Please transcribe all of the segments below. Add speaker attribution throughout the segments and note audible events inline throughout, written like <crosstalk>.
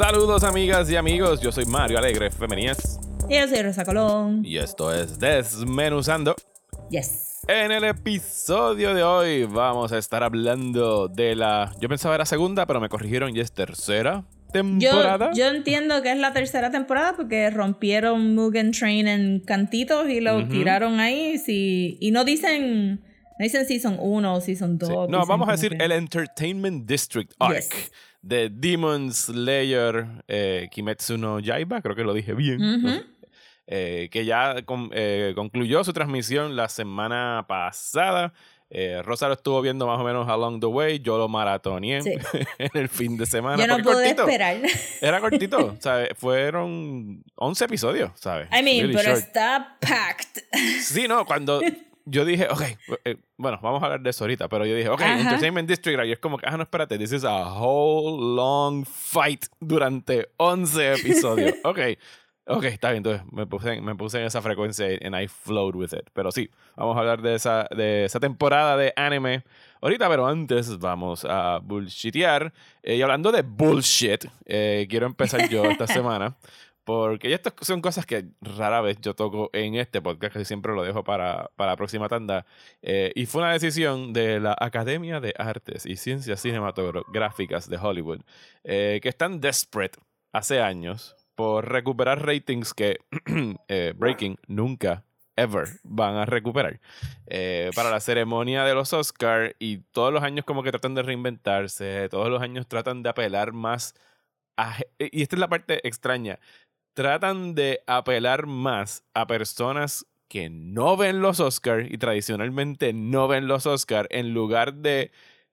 Speaker 1: Saludos amigas y amigos, yo soy Mario Alegre Femenías
Speaker 2: Y yo soy Rosa Colón.
Speaker 1: y esto es Desmenuzando.
Speaker 2: Yes.
Speaker 1: En el episodio de hoy vamos a estar hablando de la... Yo pensaba era segunda, pero me corrigieron y es tercera
Speaker 2: Yo,
Speaker 1: temporada.
Speaker 2: yo entiendo que es la tercera temporada porque rompieron Mugen Train en cantitos y lo tiraron ahí. Sí, y no dicen, no dicen Season 1 o Season 2.
Speaker 1: Sí. No, vamos a decir
Speaker 2: que-
Speaker 1: el Entertainment District Arc
Speaker 2: Yes.
Speaker 1: De Demon Slayer eh, Kimetsu no Yaiba, creo que lo dije bien. Eh, que ya con- eh, concluyó su transmisión la semana pasada. Rosa lo estuvo viendo más o menos along the way. Yo lo maratoneé
Speaker 2: Sí. <laughs>
Speaker 1: en el fin de semana.
Speaker 2: Yo no
Speaker 1: porque
Speaker 2: pude
Speaker 1: cortito.
Speaker 2: esperar.
Speaker 1: Era cortito, <laughs> ¿sabes? Fueron 11 episodios, ¿sabes?
Speaker 2: I mean,
Speaker 1: Really
Speaker 2: pero
Speaker 1: short.
Speaker 2: está packed.
Speaker 1: Sí, no, cuando <laughs> yo dije, ok, eh, bueno, vamos a hablar de eso ahorita, pero yo dije, ok,
Speaker 2: Ajá.
Speaker 1: Entertainment District, y es como que, ah, no, espérate, this is a whole long fight durante 11 episodios. <laughs> ok, ok, está bien, entonces me puse, me puse en esa frecuencia and I flowed with it. Pero sí, vamos a hablar de esa, de esa temporada de anime ahorita, pero antes vamos a bullshitear. Eh, y hablando de bullshit, eh, quiero empezar yo esta <laughs> semana. Porque estas son cosas que rara vez yo toco en este podcast, que siempre lo dejo para, para la próxima tanda. Eh, y fue una decisión de la Academia de Artes y Ciencias Cinematográficas de Hollywood, eh, que están desperate hace años por recuperar ratings que <clears throat> eh, Breaking nunca, ever van a recuperar. Para la ceremonia de los Oscars y todos los años como que tratan de reinventarse, todos los años tratan de apelar más a... Y esta es la parte extraña tratan de apelar más a personas que no ven los Oscars y tradicionalmente no ven los Oscars en lugar de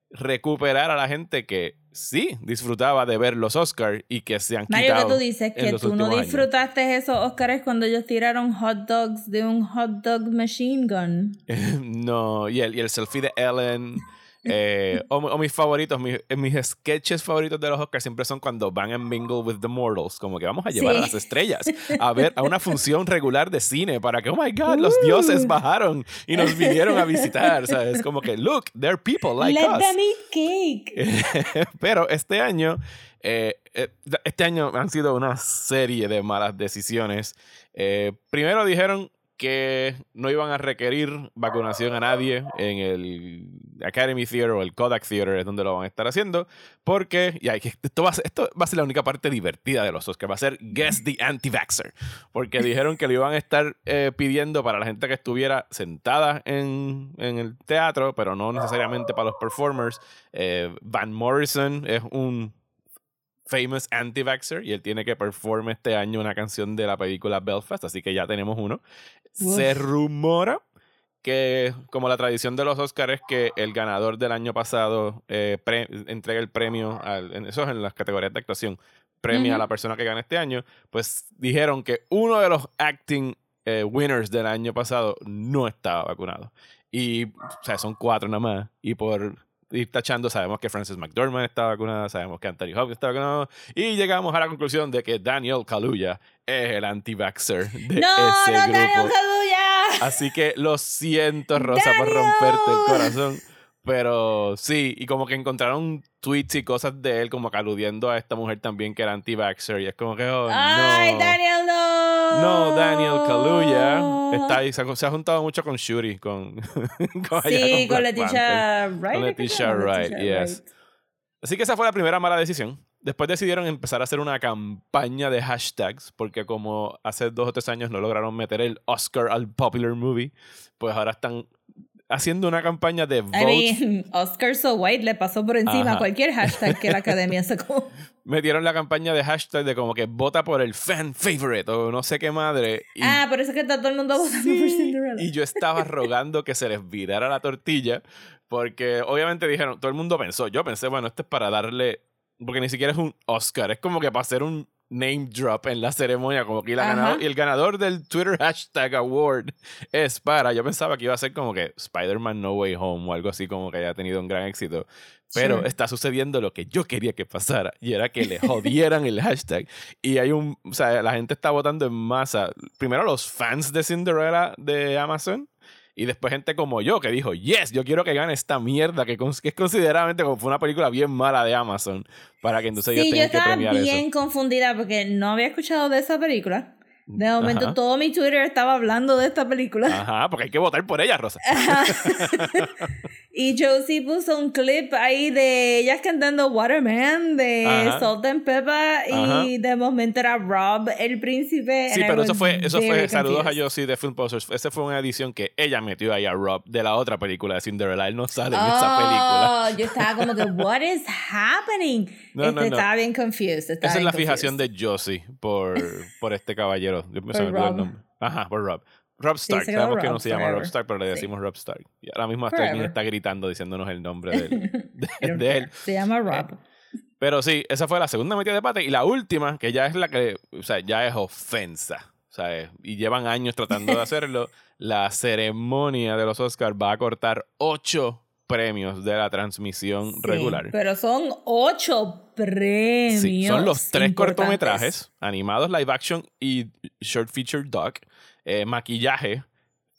Speaker 1: recuperar a la gente que sí disfrutaba de ver los Oscars y que se han
Speaker 2: Mario,
Speaker 1: quitado
Speaker 2: que tú dices que tú no
Speaker 1: últimos años.
Speaker 2: disfrutaste esos Oscars cuando ellos tiraron hot dogs de un hot dog machine gun. <laughs>
Speaker 1: no, y el, y el selfie de Ellen. Eh, o, o mis favoritos, mis, eh, mis sketches favoritos de los Oscars siempre son cuando van a mingle with the mortals. Como que vamos a llevar
Speaker 2: Sí.
Speaker 1: a las estrellas a ver a una función regular de cine para que, oh my God, los dioses
Speaker 2: Uh.
Speaker 1: bajaron y nos vinieron a visitar. ¿sabes? Como que, look, they're people like
Speaker 2: Let
Speaker 1: us.
Speaker 2: them eat cake. <laughs>
Speaker 1: Pero este año, eh, eh, este año han sido una serie de malas decisiones. Eh, primero dijeron que no iban a requerir vacunación a nadie en el Academy Theater o el Kodak Theater, es donde lo van a estar haciendo, porque y hay que- esto, va a ser, esto va a ser la única parte divertida de los Oscars, va a ser Guess the Anti-Vaxxer, porque dijeron que lo iban a estar eh, pidiendo para la gente que estuviera sentada en, en el teatro, pero no necesariamente para los performers. Eh, Van Morrison es un famous anti-vaxxer y él tiene que perform este año una canción de la película Belfast, así que ya tenemos uno. Se rumora que, como la tradición de los Oscars es que el ganador del año pasado eh, entrega el premio, al, en, eso es en las categorías de actuación, premia a la persona que gana este año, pues dijeron que uno de los acting eh, winners del año pasado no estaba vacunado. Y, o sea, son cuatro nada más. Y por ir tachando, sabemos que Frances McDormand está vacunada, sabemos que Anthony Hopkins está vacunado. Y llegamos a la conclusión de que Daniel Kaluuya es el anti-vaxxer de
Speaker 2: No,
Speaker 1: ese
Speaker 2: no,
Speaker 1: grupo.
Speaker 2: Daniel Kaluuya.
Speaker 1: Así que lo siento, Rosa, por romperte el corazón. Pero sí, y como que encontraron tweets y cosas de él como que aludiendo a esta mujer también que era anti-vaxxer. Y es como que, oh,
Speaker 2: Ay,
Speaker 1: no.
Speaker 2: Daniel, no.
Speaker 1: No, Daniel Kaluuya está ahí, se ha, se ha juntado mucho con Shuri, con, <laughs>
Speaker 2: Sí, con Leticia. Wright.
Speaker 1: Con
Speaker 2: ¿es que
Speaker 1: Leticia? Wright, yes.
Speaker 2: Wright.
Speaker 1: Así que esa fue la primera mala decisión. Después decidieron empezar a hacer una campaña de hashtags, porque como hace dos o tres años no lograron meter el Oscar al Popular Movie, pues ahora están haciendo una campaña de votes.
Speaker 2: I mean, <laughs> Oscar So White le pasó por encima
Speaker 1: Ajá.
Speaker 2: cualquier hashtag que la academia <laughs> sacó.
Speaker 1: Metieron la campaña de hashtag de como que vota por el fan favorite o no sé qué madre. Y
Speaker 2: ah, por eso es que está todo el mundo votando por Cinderella.
Speaker 1: Y yo estaba rogando que se les virara la tortilla, porque obviamente dijeron, todo el mundo pensó, yo pensé, bueno, esto es para darle, porque ni siquiera es un Oscar, es como que para hacer un name drop en la ceremonia, como que la
Speaker 2: Ajá.
Speaker 1: ganador, y el ganador del Twitter <laughs> hashtag award es para, yo pensaba que iba a ser como que Spider-Man No Way Home o algo así como que haya tenido un gran éxito, pero está sucediendo lo que yo quería que pasara y era que le jodieran el hashtag. Y hay un, o sea, la gente está votando en masa, primero los fans de Cinderella de Amazon y después gente como yo que dijo, yes, yo quiero que gane esta mierda que, que es consideradamente como fue una película bien mala de Amazon para que entonces
Speaker 2: Sí, yo
Speaker 1: tengan que
Speaker 2: estaba
Speaker 1: premiar
Speaker 2: bien
Speaker 1: eso.
Speaker 2: confundida porque no había escuchado de esa película. De momento
Speaker 1: Ajá.
Speaker 2: todo mi Twitter estaba hablando de esta película.
Speaker 1: Ajá, porque hay que votar por ella, Rosa. <laughs>
Speaker 2: Y Josie puso un clip ahí de ellas cantando Waterman de
Speaker 1: Ajá.
Speaker 2: Salt and Pepper y
Speaker 1: Ajá.
Speaker 2: de momento era Rob el príncipe.
Speaker 1: Sí, pero eso fue, eso fue, saludos a
Speaker 2: confused.
Speaker 1: Josie de Film Posters. Esa fue una edición que ella metió ahí a Rob de la otra película de Cinderella. Él no sale en esa película.
Speaker 2: Oh, yo estaba como que, what is happening?
Speaker 1: No,
Speaker 2: Este,
Speaker 1: no, no.
Speaker 2: Estaba bien confused. estaba
Speaker 1: Esa es la
Speaker 2: bien
Speaker 1: fijación
Speaker 2: confused.
Speaker 1: de Josie por, por este caballero. Yo me olvidó el
Speaker 2: Rob.
Speaker 1: nombre. Ajá, por Rob. Rob Stark. Sabemos que no se llama Rob. Stark, pero le
Speaker 2: Sí.
Speaker 1: decimos Rob Stark. Y ahora mismo hasta alguien está gritando diciéndonos el nombre <laughs> de, él.
Speaker 2: Se llama Rob.
Speaker 1: Pero sí, esa fue la segunda metida de pata. Y la última, que ya es la que, o sea, ya es ofensa. O sea, es- y llevan años tratando de <laughs> hacerlo. la ceremonia de los Oscars va a cortar ocho premios de la transmisión
Speaker 2: Sí,
Speaker 1: regular.
Speaker 2: Pero son ocho premios.
Speaker 1: Sí, son los tres cortometrajes, animados live action y short feature doc, eh, maquillaje,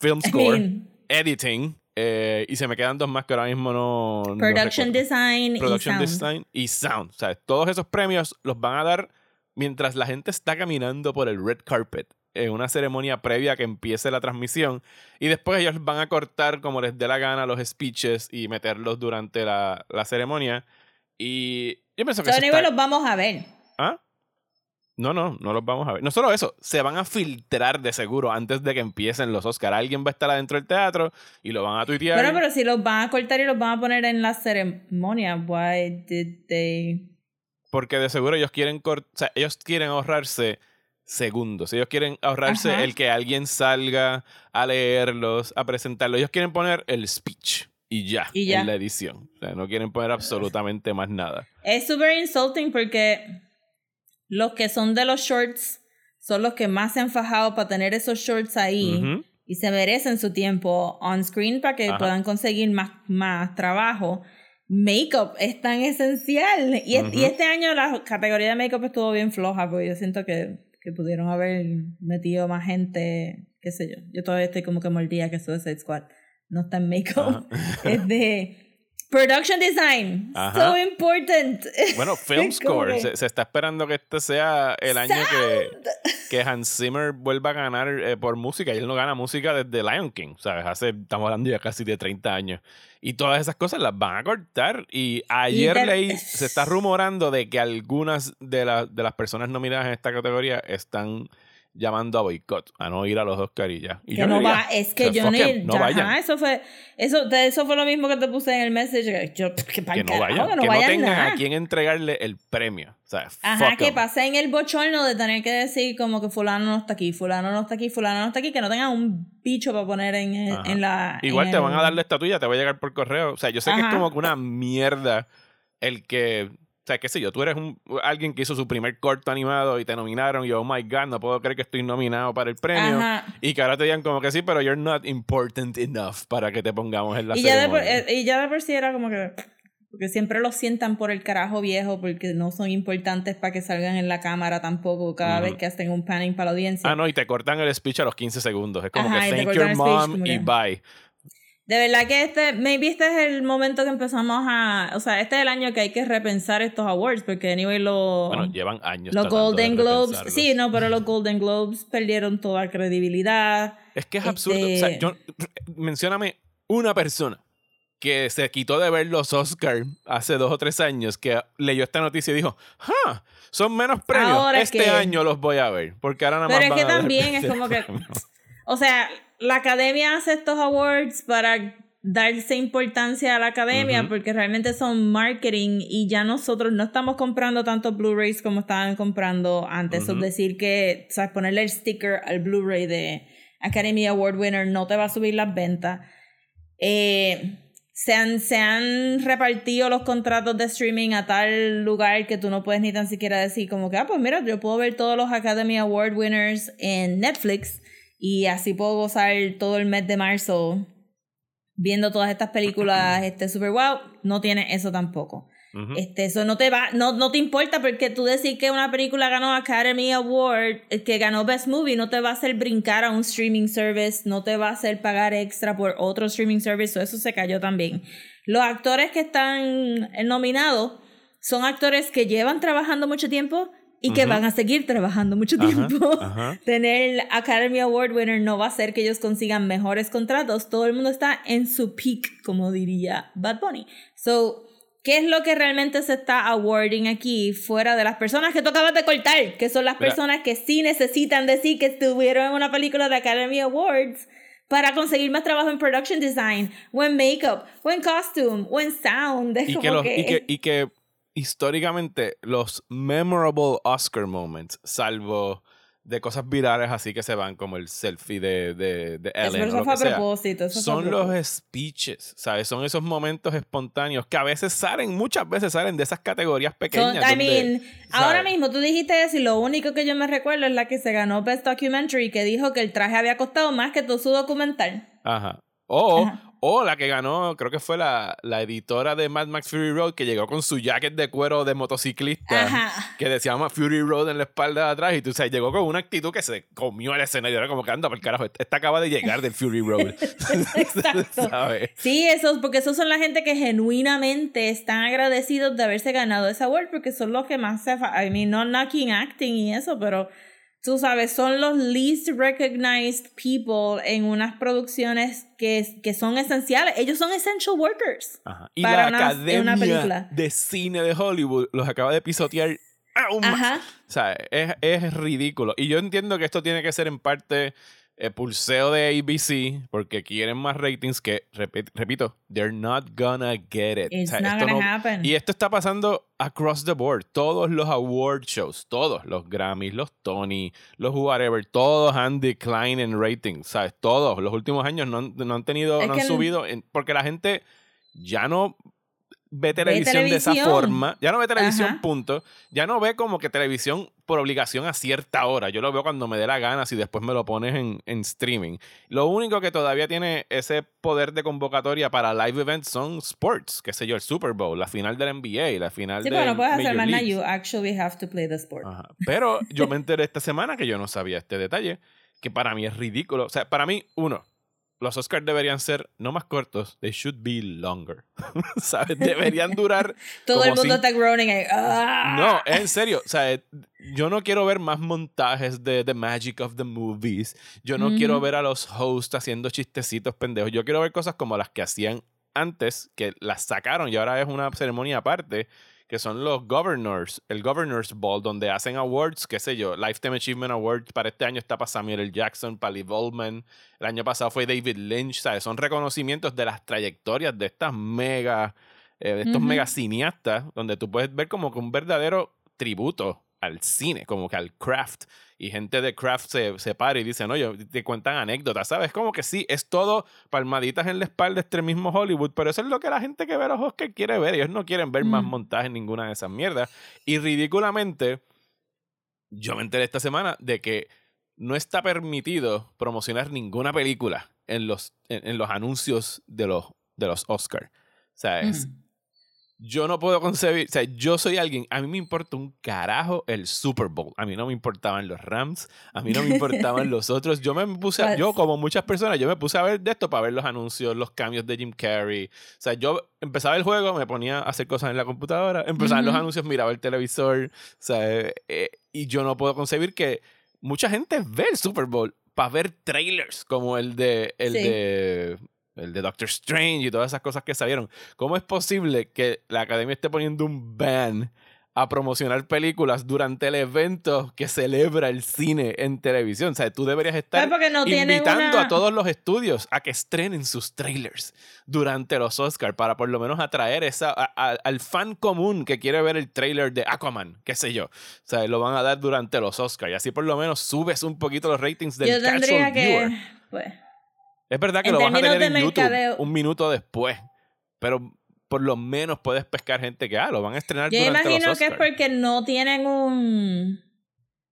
Speaker 1: film
Speaker 2: I
Speaker 1: score,
Speaker 2: mean,
Speaker 1: editing, eh, y se me quedan dos más que ahora mismo no.
Speaker 2: production design
Speaker 1: Production
Speaker 2: y sound.
Speaker 1: Design y Sound. O sea, todos esos premios los van a dar mientras la gente está caminando por el red carpet en una ceremonia previa a que empiece la transmisión y después ellos van a cortar como les dé la gana los speeches y meterlos durante la, la ceremonia y yo pienso que
Speaker 2: So,
Speaker 1: eso está-
Speaker 2: los vamos a ver.
Speaker 1: ¿Ah? No, no, no los vamos a ver. No solo eso, se van a filtrar de seguro antes de que empiecen los Oscars. Alguien va a estar adentro del teatro y lo van a tuitear.
Speaker 2: Pero, pero si los van a cortar y los van a poner en la ceremonia, why did they...
Speaker 1: Porque de seguro ellos quieren o sea, ellos quieren ahorrarse segundos. Ellos quieren ahorrarse
Speaker 2: Ajá.
Speaker 1: el que alguien salga a leerlos, a presentarlos. Ellos quieren poner el speech y ya,
Speaker 2: Y ya.
Speaker 1: en la edición. O sea, no quieren poner absolutamente más nada.
Speaker 2: Es súper insulting porque los que son de los shorts son los que más se han fajado para tener esos shorts ahí y se merecen su tiempo on screen para que
Speaker 1: Ajá.
Speaker 2: puedan conseguir más, más trabajo. Makeup es tan esencial. Y, y este año la categoría de makeup estuvo bien floja porque yo siento que, que pudieron haber metido más gente, qué sé yo. Yo todavía estoy como que mordida que Suicide Squad no está en makeup. <laughs> es de production design.
Speaker 1: Ajá.
Speaker 2: So important.
Speaker 1: Bueno, <laughs> film score. Se, se está esperando que este sea el año que, que Hans Zimmer vuelva a ganar eh, por música. Y él no gana música desde Lion King. ¿sabes? Hace, estamos hablando ya casi de 30 años. Y todas esas cosas las van a cortar. Y ayer
Speaker 2: te-
Speaker 1: leí, se está <laughs> rumorando de que algunas de, la- de las personas nominadas en esta categoría están llamando a boicot, a no ir a los Oscar y ya. Y
Speaker 2: que
Speaker 1: yo
Speaker 2: no va, es que yo ni,
Speaker 1: no
Speaker 2: ajá,
Speaker 1: vayan.
Speaker 2: eso fue, eso, eso fue lo mismo que te puse en el message, que yo, que,
Speaker 1: no
Speaker 2: carajo,
Speaker 1: vayan,
Speaker 2: que no
Speaker 1: que no
Speaker 2: vayan
Speaker 1: tengan
Speaker 2: nada.
Speaker 1: a quien entregarle el premio. O sea,
Speaker 2: Ajá, que
Speaker 1: em.
Speaker 2: pase en el bochorno de tener que decir como que fulano no está aquí, fulano no está aquí, fulano no está aquí, que no tengan un bicho para poner en, el- en la...
Speaker 1: Igual
Speaker 2: en
Speaker 1: te
Speaker 2: el-
Speaker 1: van a dar la estatuilla, te va a llegar por correo. O sea, yo sé que es como que una mierda el que. O sea, qué sé yo, tú eres un, alguien que hizo su primer corto animado y te nominaron y oh my god, no puedo creer que estoy nominado para el premio.
Speaker 2: Ajá.
Speaker 1: Y que ahora te digan como que sí, pero you're not important enough para que te pongamos en la
Speaker 2: Y ya, de por, eh, y ya de por sí era como que... Porque siempre los sientan por el carajo viejo porque no son importantes para que salgan en la cámara tampoco cada vez que hacen un panning para la audiencia.
Speaker 1: Ah, no, y te cortan el speech a los 15 segundos. Es como
Speaker 2: Ajá,
Speaker 1: que thank your mom y bye.
Speaker 2: De verdad que este, maybe este es el momento que empezamos a, o sea, este es el año que hay que repensar estos awards, porque anyway los,
Speaker 1: Bueno, llevan años.
Speaker 2: los Golden Globes, sí, no, pero los Golden Globes perdieron toda credibilidad.
Speaker 1: Es que es
Speaker 2: Este-
Speaker 1: absurdo. O sea, yo, mencióname una persona que se quitó de ver los Oscars hace dos o tres años que leyó esta noticia y dijo, ¡Ah! Son menos premios.
Speaker 2: Ahora
Speaker 1: este
Speaker 2: que-
Speaker 1: año los voy a ver. Porque ahora nada más.
Speaker 2: Pero es que también es
Speaker 1: este
Speaker 2: como que,
Speaker 1: premio".
Speaker 2: o sea, la academia hace estos awards para darse importancia a la academia porque realmente son marketing y ya nosotros no estamos comprando tantos Blu-rays como estaban comprando antes. Es decir que, sabes, ponerle el sticker al Blu-ray de Academy Award winner no te va a subir las ventas. Eh, se han, se han repartido los contratos de streaming a tal lugar que tú no puedes ni tan siquiera decir como que, ah, pues mira, yo puedo ver todos los Academy Award winners en Netflix y así puedo gozar todo el mes de marzo viendo todas estas películas este super wow, no tiene eso tampoco. Este, eso no te va, no, no te importa porque tú decir que una película ganó Academy Award, eh, que ganó Best Movie, no te va a hacer brincar a un streaming service, no te va a hacer pagar extra por otro streaming service, eso se cayó también. Los actores que están nominados son actores que llevan trabajando mucho tiempo y que van a seguir trabajando mucho tiempo. <laughs> Tener el Academy Award winner no va a hacer que ellos consigan mejores contratos. Todo el mundo está en su peak, como diría Bad Bunny. So, ¿qué es lo que realmente se está awarding aquí fuera de las personas que tú acabas de cortar? Que son las personas que sí necesitan decir que estuvieron en una película de Academy Awards para conseguir más trabajo en production design, o en makeup, o en costume, o en sound. <laughs>
Speaker 1: y, que, y que históricamente los memorable Oscar moments, salvo de cosas virales así que se van como el selfie de, de, de Ellen.
Speaker 2: Eso, fue a propósito.
Speaker 1: son los speeches, ¿sabes? Son esos momentos espontáneos que a veces salen, muchas veces salen de esas categorías pequeñas.
Speaker 2: I mean, ahora mismo tú dijiste eso y lo único que yo me recuerdo es la que se ganó Best Documentary que dijo que el traje había costado más que todo su documental.
Speaker 1: Ajá. O, o la que ganó, creo que fue la, la, editora de Mad Max Fury Road, que llegó con su jacket de cuero de motociclista, que decía Fury Road en la espalda de atrás, y tú sabes, llegó con una actitud que se comió el escenario. Era como que anda por carajo, esta acaba de llegar del Fury Road. <laughs> <laughs>
Speaker 2: Exacto. Sí, esos, porque esos son la gente que genuinamente están agradecidos de haberse ganado esa award, porque son los que más se. I mean, no knocking acting y eso, pero tú sabes, son los least recognized people en unas producciones que, que son esenciales. Ellos son essential workers.
Speaker 1: Y la Academia de Cine de Hollywood los acaba de pisotear aún más. O sea, es, es ridículo. Y yo entiendo que esto tiene que ser en parte el pulseo de ABC porque quieren más ratings que, repito, they're not gonna get it.
Speaker 2: It's not gonna happen.
Speaker 1: Y esto está pasando across the board. Todos los award shows, todos, los Grammys, los Tony, los whatever, todos han declined en ratings, ¿sabes? Todos. Los últimos años no, no han tenido, no han subido, porque la gente ya no ve televisión, de esa forma. Ya no ve televisión, punto. Ya no ve como que televisión por obligación a cierta hora. Yo lo veo cuando me dé la gana, si después me lo pones en, en, streaming. Lo único que todavía tiene ese poder de convocatoria para live events son sports, qué sé yo, el Super Bowl, la final del NBA, la final
Speaker 2: sí,
Speaker 1: de.
Speaker 2: Sí, bueno, puedes hacer más you actually have to play the sport.
Speaker 1: Pero yo me enteré esta semana que yo no sabía este detalle, que para mí es ridículo. O sea, para mí, uno, los Oscars deberían ser no más cortos, they should be longer. <laughs> ¿Sabes? Deberían durar. <laughs>
Speaker 2: Todo el mundo está groaning ahí. ¡Ah!
Speaker 1: No, en serio. O sea, yo no quiero ver más montajes de The Magic of the Movies. Yo no quiero ver a los hosts haciendo chistecitos pendejos. Yo quiero ver cosas como las que hacían antes, que las sacaron y ahora es una ceremonia aparte que son los Governors, el Governors Ball, donde hacen awards, qué sé yo, Lifetime Achievement Award para este año está para Samuel L. Jackson, para Lee Goldman, el año pasado fue David Lynch, ¿sabes? Son reconocimientos de las trayectorias de estas mega, eh, de estos mega cineastas, donde tú puedes ver como que un verdadero tributo al cine, como que al craft. Y gente de craft se, se para y dice, no, yo, te cuentan anécdotas, ¿sabes? Como que sí, es todo palmaditas en la espalda, este mismo Hollywood, pero eso es lo que la gente que ve los Oscars quiere ver. Ellos no quieren ver más montajes en ninguna de esas mierdas. Y ridículamente, yo me enteré esta semana de que no está permitido promocionar ninguna película en los, en, los anuncios de los, de los Oscars. O sea, es, yo no puedo concebir, o sea, yo soy alguien, a mí me importa un carajo el Super Bowl, a mí no me importaban los Rams, a mí no me importaban <laughs> los otros, yo me puse, yo como muchas personas, yo me puse a ver de esto para ver los anuncios, los cambios de Jim Carrey, o sea, yo empezaba el juego, me ponía a hacer cosas en la computadora, empezaban los anuncios, miraba el televisor, o sea, eh, y yo no puedo concebir que mucha gente ve el Super Bowl para ver trailers como el de, el de el de Doctor Strange y todas esas cosas que salieron. ¿Cómo es posible que la academia esté poniendo un ban a promocionar películas durante el evento que celebra el cine en televisión? O sea, tú deberías estar invitando a todos los estudios a que estrenen sus trailers durante los Oscars para por lo menos atraer esa, al fan común que quiere ver el trailer de Aquaman, qué sé yo. O sea, lo van a dar durante los Oscars y así por lo menos subes un poquito los ratings del
Speaker 2: yo
Speaker 1: casual
Speaker 2: que,
Speaker 1: Pues, es verdad que lo vas a tener en YouTube un minuto después. pero por lo menos puedes pescar gente que, ah, lo van a estrenar
Speaker 2: Yo
Speaker 1: durante
Speaker 2: imagino
Speaker 1: los
Speaker 2: que es porque no tienen un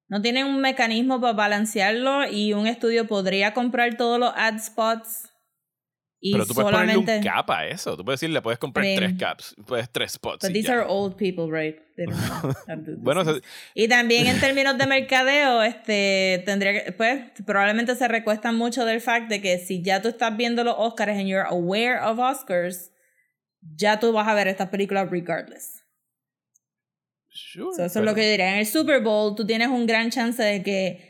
Speaker 2: no tienen un mecanismo para balancearlo y un estudio podría comprar todos los ad spots y
Speaker 1: Pero tú puedes ponerle un cap a eso. Tú puedes decir, le puedes comprar
Speaker 2: I mean,
Speaker 1: tres caps, puedes tres spots.
Speaker 2: But these
Speaker 1: ya.
Speaker 2: are old people, right? They don't know how to do <laughs>
Speaker 1: Bueno,
Speaker 2: this.
Speaker 1: se-
Speaker 2: y también en términos de mercadeo, este tendría que, pues, probablemente se recuestan mucho del fact de que si ya tú estás viendo los Oscars and you're aware of Oscars, ya tú vas a ver estas películas regardless.
Speaker 1: sure,
Speaker 2: So, eso es lo que yo diría. En el Super Bowl tú tienes un gran chance de que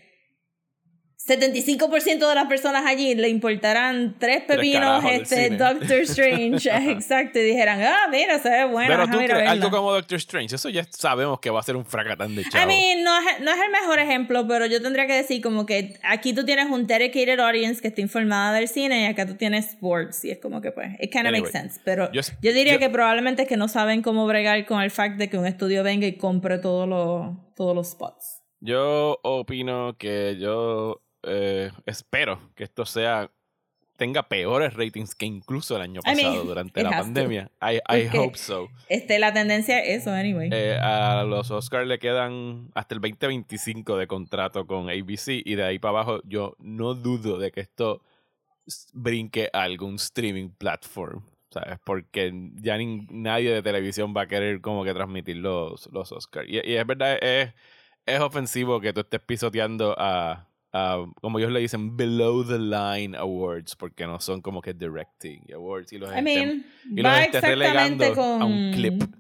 Speaker 2: 75% de las personas allí le importarán tres pepinos este. Doctor <laughs> Strange, exacto, y dijeran, ah, mira, se ve bueno,
Speaker 1: Pero tú crees,
Speaker 2: verla".
Speaker 1: algo como Doctor Strange, eso ya sabemos que va a ser un fracatán de chavo.
Speaker 2: I mean, no es, no es el mejor ejemplo, pero yo tendría que decir como que aquí tú tienes un dedicated audience que está informada del cine y acá tú tienes sports y es como que pues, it kind of
Speaker 1: Anyway,
Speaker 2: makes sense. Pero
Speaker 1: yo-
Speaker 2: yo, diría
Speaker 1: yo-
Speaker 2: que probablemente es que no saben cómo bregar con el fact de que un estudio venga y compre todos los todos los spots.
Speaker 1: Yo opino que yo eh, espero que esto sea tenga peores ratings que incluso el año
Speaker 2: I mean,
Speaker 1: pasado durante la
Speaker 2: has to.
Speaker 1: pandemia. I, I hope so.
Speaker 2: Este, la tendencia es eso, anyway.
Speaker 1: Eh, a los Oscars le quedan hasta el 2025 de contrato con ABC y de ahí para abajo yo no dudo de que esto brinque a algún streaming platform, ¿sabes? Porque ya nin- nadie de televisión va a querer como que transmitir los, los Oscars. Y, y es verdad, es, es ofensivo que tú estés pisoteando a, a, como ellos le dicen, below the line awards, porque no son como que directing awards y los
Speaker 2: I
Speaker 1: estén-
Speaker 2: mean,
Speaker 1: y los
Speaker 2: va exactamente con...
Speaker 1: a un clip. <laughs>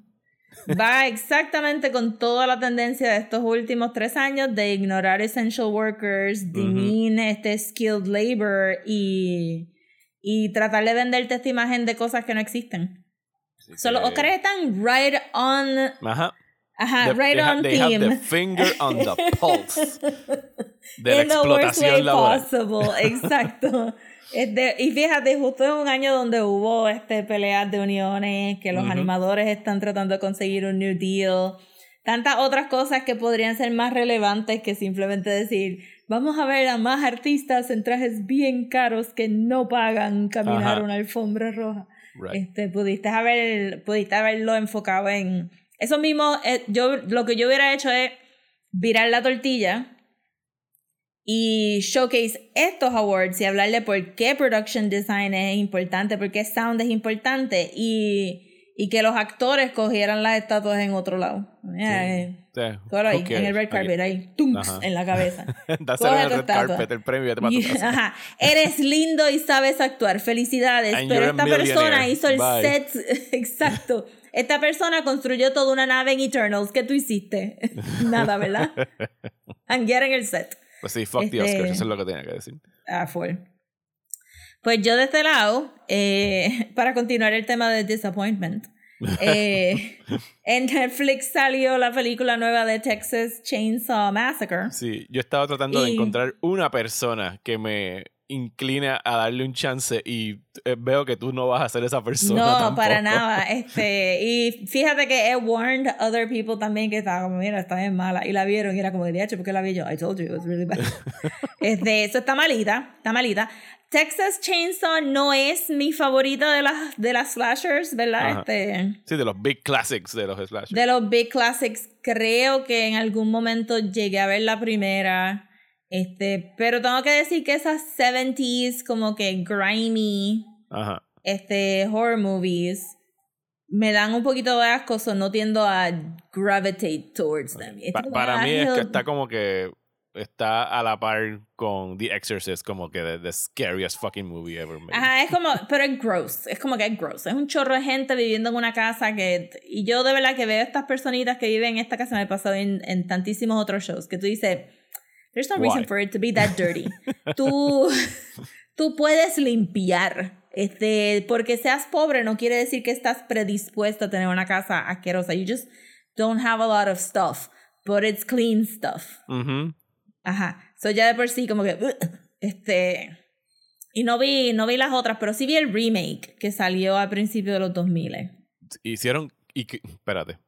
Speaker 2: Va exactamente con toda la tendencia de estos últimos tres años de ignorar essential workers, demean este skilled labor y, y tratar de venderte esta imagen de cosas que no existen.
Speaker 1: Así
Speaker 2: So, los
Speaker 1: que-
Speaker 2: Oscars están right on,
Speaker 1: Ajá.
Speaker 2: Ajá,
Speaker 1: The-
Speaker 2: right
Speaker 1: they ha-
Speaker 2: on
Speaker 1: they have
Speaker 2: theme.
Speaker 1: the finger on the <laughs> pulse de la
Speaker 2: In the worst way
Speaker 1: explotación laboral.
Speaker 2: possible, <laughs> exacto. Este, y fíjate, justo en un año donde hubo este, peleas de uniones, que los
Speaker 1: Ujú.
Speaker 2: animadores están tratando de conseguir un New Deal, tantas otras cosas que podrían ser más relevantes que simplemente decir, vamos a ver a más artistas en trajes bien caros que no pagan caminar
Speaker 1: Ajá.
Speaker 2: una alfombra roja.
Speaker 1: Right.
Speaker 2: Este, pudiste haber, pudiste haberlo enfocado en eso mismo. eh, yo lo que yo hubiera hecho es virar la tortilla y showcase estos awards y hablarle por qué production design es importante, por qué sound es importante y, y que los actores cogieran las estatuas en otro lado. Eh,
Speaker 1: Sí.
Speaker 2: ahí,
Speaker 1: Who
Speaker 2: en el red carpet, ahí,
Speaker 1: Ajá.
Speaker 2: en la cabeza. <laughs>
Speaker 1: Dáselo en el red
Speaker 2: estatua.
Speaker 1: carpet, el premio, y vete pa' tu <laughs>
Speaker 2: Y-
Speaker 1: casa.
Speaker 2: ajá. Eres lindo y sabes actuar. Felicidades.
Speaker 1: And
Speaker 2: Pero esta persona hizo el
Speaker 1: Bye.
Speaker 2: set. <laughs> Exacto. Esta persona construyó toda una nave en Eternals. ¿Qué tú hiciste? <laughs> Nada, ¿verdad? <laughs> Get en el set.
Speaker 1: Pues sí, fuck the
Speaker 2: Este-
Speaker 1: Oscars, eso es lo que tenía que decir.
Speaker 2: Ah, fue. Pues yo de este lado, eh, <laughs> para continuar el tema de disappointment, eh, en Netflix salió la película nueva de Texas Chainsaw Massacre.
Speaker 1: Sí, yo estaba tratando de encontrar una persona que me incline a darle un chance y eh, veo que tú no vas a ser esa persona.
Speaker 2: No,
Speaker 1: tampoco.
Speaker 2: para <laughs> nada. Este, y fíjate que he warned other people también que estaba como, mira, está bien mala. Y la vieron y era como, de hecho, ¿por qué la vi yo? I told you, it was really bad. <laughs> este, eso está malita, está malita. Texas Chainsaw no es mi favorita de las, de las slashers, ¿verdad?
Speaker 1: Ajá.
Speaker 2: Este,
Speaker 1: Sí, de los big classics de los slashers.
Speaker 2: de los big classics. Creo que en algún momento llegué a ver la primera. Este, pero tengo que decir que esas 70s como que grimy
Speaker 1: Ajá.
Speaker 2: este, horror movies me dan un poquito de asco, so no tiendo a gravitate towards them.
Speaker 1: Pa- para mí es que está como que está a la par con The Exorcist, como que the, the scariest fucking movie ever made.
Speaker 2: Ajá, es como, pero es gross, es como que es gross. Es un chorro de gente viviendo en una casa que... Y yo de verdad que veo a estas personitas que viven en esta casa, me he pasado en, en tantísimos otros shows, que tú dices, there's no reason
Speaker 1: Why?
Speaker 2: for it to be that dirty. <laughs> tú, tú puedes limpiar. Este, porque seas pobre no quiere decir que estás predispuesto a tener una casa asquerosa. You just don't have a lot of stuff, but it's clean stuff. Ajá. So ya de por sí como que "Ugh", este y no vi no vi las otras, pero sí vi el remake que salió a principios de los 2000.
Speaker 1: Hicieron. Y que- espérate.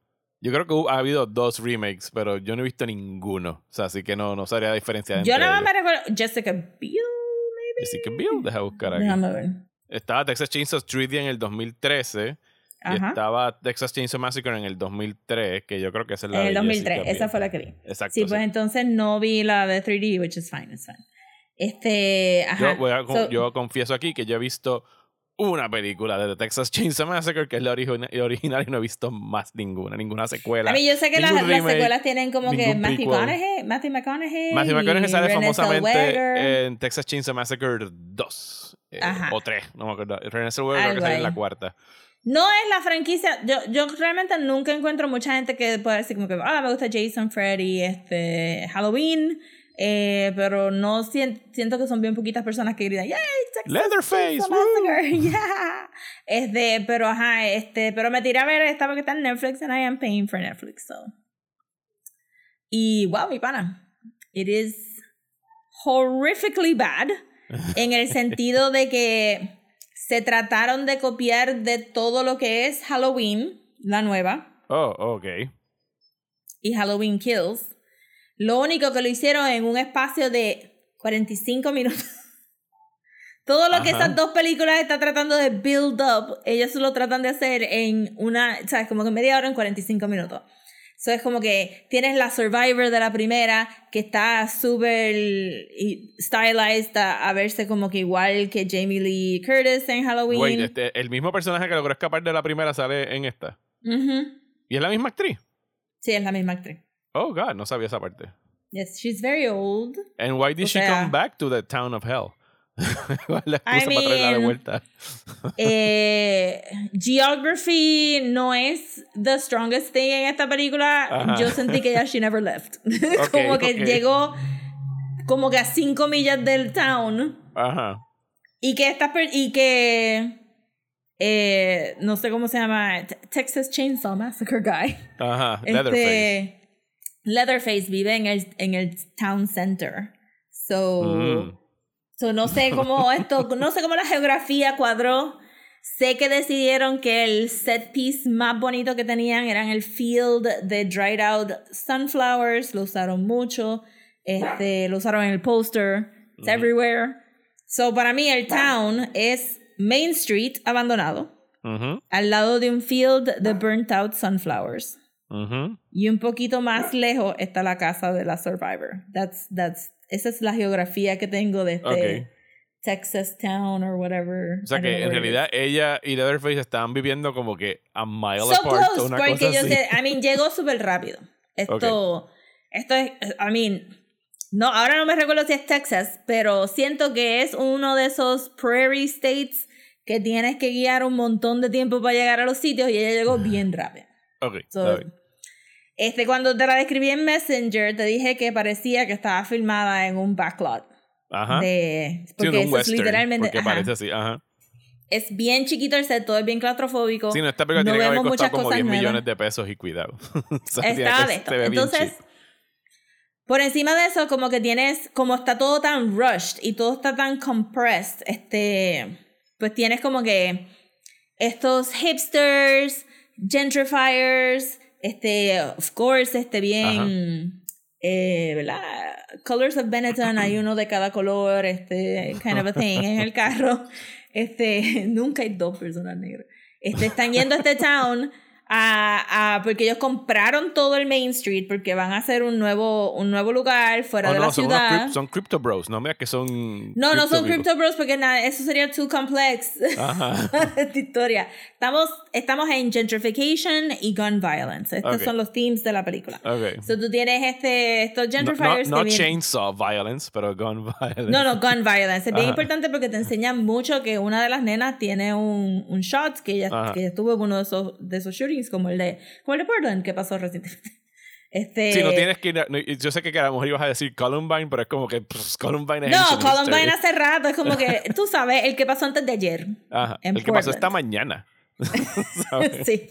Speaker 1: Yo creo que ha habido dos remakes, pero yo no he visto ninguno. O sea, así que no, no sabría diferenciar entre
Speaker 2: Yo nada más me recuerdo Jessica Biel,
Speaker 1: Jessica Biel, deja buscar aquí.
Speaker 2: déjame ver.
Speaker 1: Estaba Texas Chainsaw 3D en el 2013. Y
Speaker 2: Ajá.
Speaker 1: estaba Texas Chainsaw Massacre en el 2003, que yo creo que esa es la
Speaker 2: En el 2003,
Speaker 1: Jessica
Speaker 2: esa
Speaker 1: Biel.
Speaker 2: fue la que vi.
Speaker 1: Exacto.
Speaker 2: Sí, pues entonces no vi la de 3D, which is fine, it's fine. Este, ajá.
Speaker 1: Yo, voy a con-
Speaker 2: So-
Speaker 1: yo confieso aquí que yo he visto una película de The Texas Chainsaw Massacre, que es la origi- original, y no he visto más ninguna, ninguna secuela.
Speaker 2: a mí yo sé que las,
Speaker 1: ningún
Speaker 2: las
Speaker 1: remake,
Speaker 2: secuelas tienen como que Matthew. McConaughey, Matthew McConaughey,
Speaker 1: Matthew McConaughey sale famosamente en Texas Chainsaw Massacre 2 eh, o 3, no me acuerdo. Renée Zellweger creo que sale en la cuarta.
Speaker 2: No es la franquicia. Yo, yo realmente nunca encuentro mucha gente que pueda decir como que, ah, me gusta Jason, Freddy, este, Halloween. Eh, pero no sien- siento que son bien poquitas personas que gritan, ¡Yay! Texas
Speaker 1: Leatherface,
Speaker 2: Massacre", <laughs> yeah. Este, pero ajá, este, pero me tiré a ver esta porque está en Netflix and I am paying for Netflix, so. Y wow, mi pana. It is horrifically bad. <laughs> En el sentido de que se trataron de copiar de todo lo que es Halloween, la nueva,
Speaker 1: Oh, ok.
Speaker 2: y Halloween Kills. Lo único que lo hicieron en un espacio de 45 minutos. <laughs> Todo lo que esas dos películas están tratando de build up, ellos lo tratan de hacer en una, ¿sabes? Como que media hora en 45 minutos. So es como que tienes la Survivor de la primera, que está súper stylized a, a verse como que igual que Jamie Lee Curtis en Halloween.
Speaker 1: Wait, este, el mismo personaje que logró escapar de la primera sale en esta. ¿Y es la misma actriz?
Speaker 2: Sí, es la misma actriz.
Speaker 1: Oh, God, no sabía esa parte.
Speaker 2: Yes, she's very old.
Speaker 1: And why did
Speaker 2: O
Speaker 1: she
Speaker 2: sea-
Speaker 1: come back to the town of hell? <laughs> ¿Cuál es la excusa
Speaker 2: I
Speaker 1: para traerla de vuelta? <laughs>
Speaker 2: Eh, geography no es the strongest thing en esta película.
Speaker 1: Ajá.
Speaker 2: Yo sentí que ya she never left. <laughs> Como que llegó como que a cinco millas del town
Speaker 1: Ajá.
Speaker 2: y que esta y que eh, no sé cómo se llama Te- Texas Chainsaw Massacre guy.
Speaker 1: Ajá.
Speaker 2: Este, Leatherface vive en el en el town center. So
Speaker 1: Mm.
Speaker 2: So, no sé <laughs> cómo esto, no sé cómo la geografía cuadró. Sé que decidieron que el set piece más bonito que tenían eran el field de dried out sunflowers. Lo usaron mucho. Este, lo usaron en el poster. It's everywhere. So, para mí, el town es Main Street abandonado.
Speaker 1: Ujú,
Speaker 2: Al lado de un field de burnt out sunflowers.
Speaker 1: Ujú.
Speaker 2: Y un poquito más lejos está la casa de la Survivor. That's, that's, esa es la geografía que tengo de este
Speaker 1: Ok.
Speaker 2: Texas Town or whatever.
Speaker 1: O sea que en realidad ella y Leatherface estaban viviendo como que a mile.
Speaker 2: So
Speaker 1: apart
Speaker 2: close,
Speaker 1: una
Speaker 2: porque
Speaker 1: cosa
Speaker 2: yo
Speaker 1: así.
Speaker 2: sé, I mean, llegó súper rápido. <laughs> Esto, esto es, I mean, no, ahora no me recuerdo si es Texas, pero siento que es uno de esos prairie states que tienes que guiar un montón de tiempo para llegar a los sitios y ella llegó bien rápido.
Speaker 1: Ok,
Speaker 2: So. Este, cuando te la describí en Messenger, te dije que parecía que estaba filmada en un backlot.
Speaker 1: Ajá.
Speaker 2: De,
Speaker 1: Sí,
Speaker 2: porque
Speaker 1: de un
Speaker 2: eso es
Speaker 1: western,
Speaker 2: literalmente.
Speaker 1: Porque
Speaker 2: ajá.
Speaker 1: parece así, ajá.
Speaker 2: Es bien chiquito el set, todo es bien claustrofóbico.
Speaker 1: Sí, no, esta película
Speaker 2: no
Speaker 1: tiene que haber costado como
Speaker 2: cosas
Speaker 1: 10
Speaker 2: nuevas.
Speaker 1: millones de pesos y cuidado. <laughs> O sea, que-
Speaker 2: de esto. Entonces, por encima de eso, como que tienes, como está todo tan rushed y todo está tan compressed, este, pues tienes como que estos hipsters, gentrifiers, este, of course, este bien, eh, ¿verdad? Colors of Benetton, hay uno de cada color, este, kind of a thing en el <laughs> carro. Este, <laughs> nunca hay dos personas negras. Este, están yendo a este town a, a- porque ellos compraron todo el Main Street porque van a hacer un nuevo, un nuevo lugar fuera
Speaker 1: Oh,
Speaker 2: de
Speaker 1: no,
Speaker 2: la
Speaker 1: son,
Speaker 2: ciudad.
Speaker 1: son crypto bros, no mira que son.
Speaker 2: No, no son. Crypto Bros porque nada, eso sería too complex.
Speaker 1: Ajá. <laughs>
Speaker 2: Esta historia. Estamos, estamos en gentrification y gun violence. Estos
Speaker 1: Ok.
Speaker 2: son los themes de la película.
Speaker 1: Ok.
Speaker 2: So tú tienes este, estos
Speaker 1: No,
Speaker 2: gentrifiers
Speaker 1: no, no
Speaker 2: vienen-
Speaker 1: chainsaw violence, pero gun violence.
Speaker 2: No, no, gun violence. Es bien
Speaker 1: Ajá.
Speaker 2: importante porque te enseñan mucho que una de las nenas tiene un, un shot que ella,
Speaker 1: Ajá.
Speaker 2: que estuvo en uno de esos, de esos shootings, como el de, como el de Portland, que pasó recientemente. <laughs> Este,
Speaker 1: Sí, no tienes que ir. a- no, yo sé que a lo mejor ibas a decir Columbine, pero es como que pff, Columbine es
Speaker 2: No, Columbine hace rato. Es como que, <laughs> tú sabes, el que pasó antes de ayer.
Speaker 1: Ajá. El que pasó
Speaker 2: Portland.
Speaker 1: esta mañana. <laughs>
Speaker 2: Sí.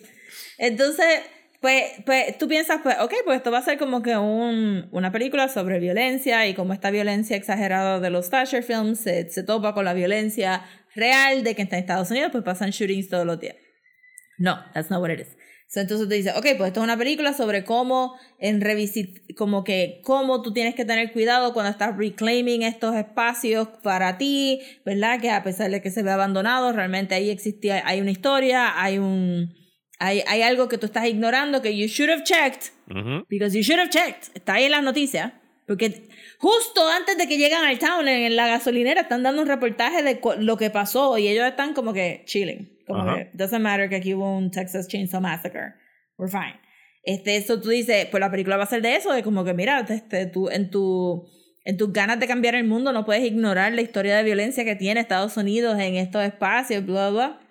Speaker 2: Entonces, pues, pues tú piensas, pues, ok, pues esto va a ser como que un, una película sobre violencia y como esta violencia exagerada de los slasher films se, se topa con la violencia real de que está en Estados Unidos, pues pasan shootings todos los días. No, that's not what it is. So, entonces te dice, ok, pues esto es una película sobre cómo en revisit como que cómo tú tienes que tener cuidado cuando estás reclaiming estos espacios para ti, ¿verdad? Que a pesar de que se ve abandonado, realmente ahí existía, hay una historia, hay un, hay, hay algo que tú estás ignorando que you should have checked,
Speaker 1: Ujú.
Speaker 2: because you should have checked, está ahí en las noticias, porque justo antes de que llegan al town, en la gasolinera, están dando un reportaje de lo que pasó y ellos están como que chilling. Como
Speaker 1: Ajá.
Speaker 2: que, doesn't matter que aquí hubo un Texas Chainsaw Massacre. We're fine. Este, eso tú dices, pues la película va a ser de eso, de como que mira, este, tú, en tu en tus ganas de cambiar el mundo no puedes ignorar la historia de violencia que tiene Estados Unidos en estos espacios, bla, bla.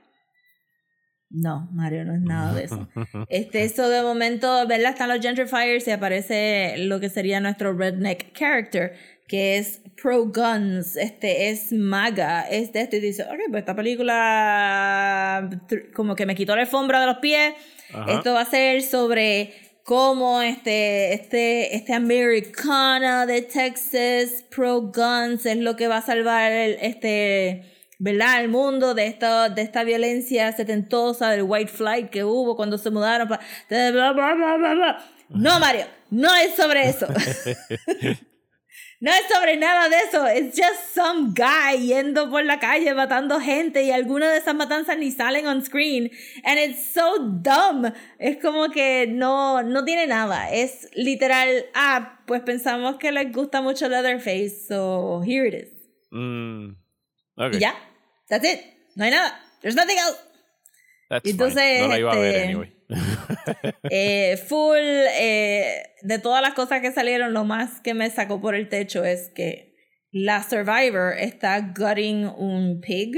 Speaker 2: No, Mario, no es nada de eso. <laughs> Este, eso de momento, ¿verdad? Están los gentrifiers y aparece lo que sería nuestro redneck character, que es pro guns, este, es maga, es de esto, y dice, ok, pues esta película como que me quitó la alfombra de los pies,
Speaker 1: Ajá.
Speaker 2: esto va a ser sobre cómo este, este, este americana de Texas, pro guns, es lo que va a salvar el, este, ¿verdad? El mundo de esta, de esta violencia setentosa del white flight que hubo cuando se mudaron. pa- de bla, bla, bla, bla, bla. No, Mario, no es sobre eso. <laughs> No es sobre nada de eso. It's just some guy yendo por la calle matando gente y algunas de esas matanzas ni salen on screen. And it's so dumb. Es como que no, no tiene nada. Es literal, ah, pues pensamos que les gusta mucho Leatherface, so here it is.
Speaker 1: Mm. Ok.
Speaker 2: Y ya. That's it. No hay nada. There's nothing else.
Speaker 1: That's
Speaker 2: Entonces,
Speaker 1: fine. No la iba a ver
Speaker 2: este,
Speaker 1: anyway. <laughs>
Speaker 2: Eh, full, eh, de todas las cosas que salieron, lo más que me sacó por el techo es que la Survivor está gutting un pig,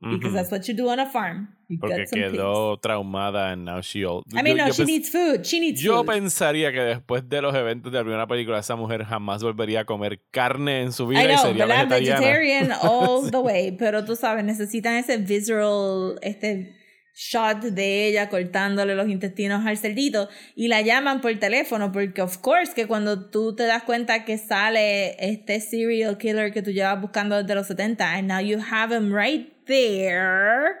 Speaker 2: because that's what you do on a farm. You
Speaker 1: Porque quedó traumada and now she old.
Speaker 2: pigs. I mean, no, she needs food. She needs
Speaker 1: Yo
Speaker 2: food.
Speaker 1: pensaría que después de los eventos de la primera película, esa mujer jamás volvería a comer carne en su vida
Speaker 2: I
Speaker 1: y
Speaker 2: know,
Speaker 1: sería
Speaker 2: ¿verdad?
Speaker 1: vegetariana.
Speaker 2: Vegetarian all <laughs> the way. Pero tú sabes, necesitan ese visceral, este shot de ella cortándole los intestinos al cerdito y la llaman por teléfono porque of course que cuando tú te das cuenta que sale este serial killer que tú llevas buscando desde los 70 and now you have him right there